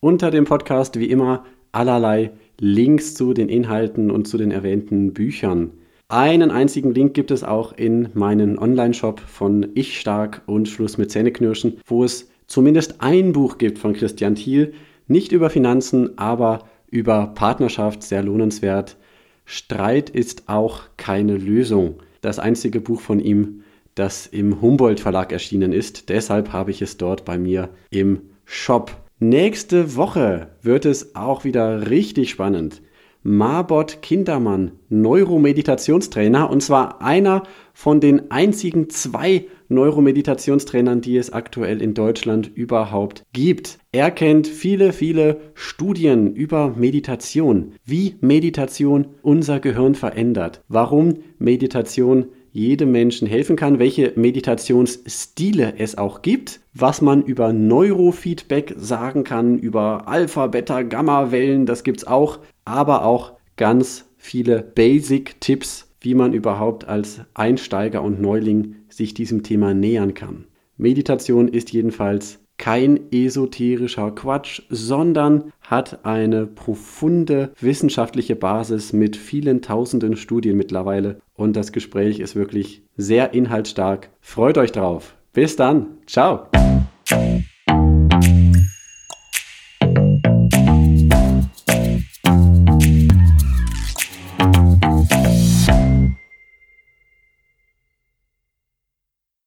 Unter dem Podcast wie immer allerlei Links zu den Inhalten und zu den erwähnten Büchern. Einen einzigen Link gibt es auch in meinen Online-Shop von Ich Stark und Schluss mit Zähneknirschen, wo es zumindest ein Buch gibt von Christian Thiel, nicht über Finanzen, aber über Partnerschaft, sehr lohnenswert. Streit ist auch keine Lösung. Das einzige Buch von ihm, das im Humboldt Verlag erschienen ist. Deshalb habe ich es dort bei mir im Shop. Nächste Woche wird es auch wieder richtig spannend. Marbot Kindermann, Neuromeditationstrainer, und zwar einer von den einzigen zwei Neuromeditationstrainern, die es aktuell in Deutschland überhaupt gibt. Er kennt viele, viele Studien über Meditation, wie Meditation unser Gehirn verändert, warum Meditation jedem Menschen helfen kann, welche Meditationsstile es auch gibt, was man über Neurofeedback sagen kann, über Alpha, Beta, Gamma-Wellen, das gibt es auch, aber auch ganz viele Basic-Tipps, wie man überhaupt als Einsteiger und Neuling sich diesem Thema nähern kann. Meditation ist jedenfalls kein esoterischer Quatsch, sondern hat eine profunde wissenschaftliche Basis mit vielen tausenden Studien mittlerweile und das Gespräch ist wirklich sehr inhaltsstark. Freut euch drauf. Bis dann. Ciao.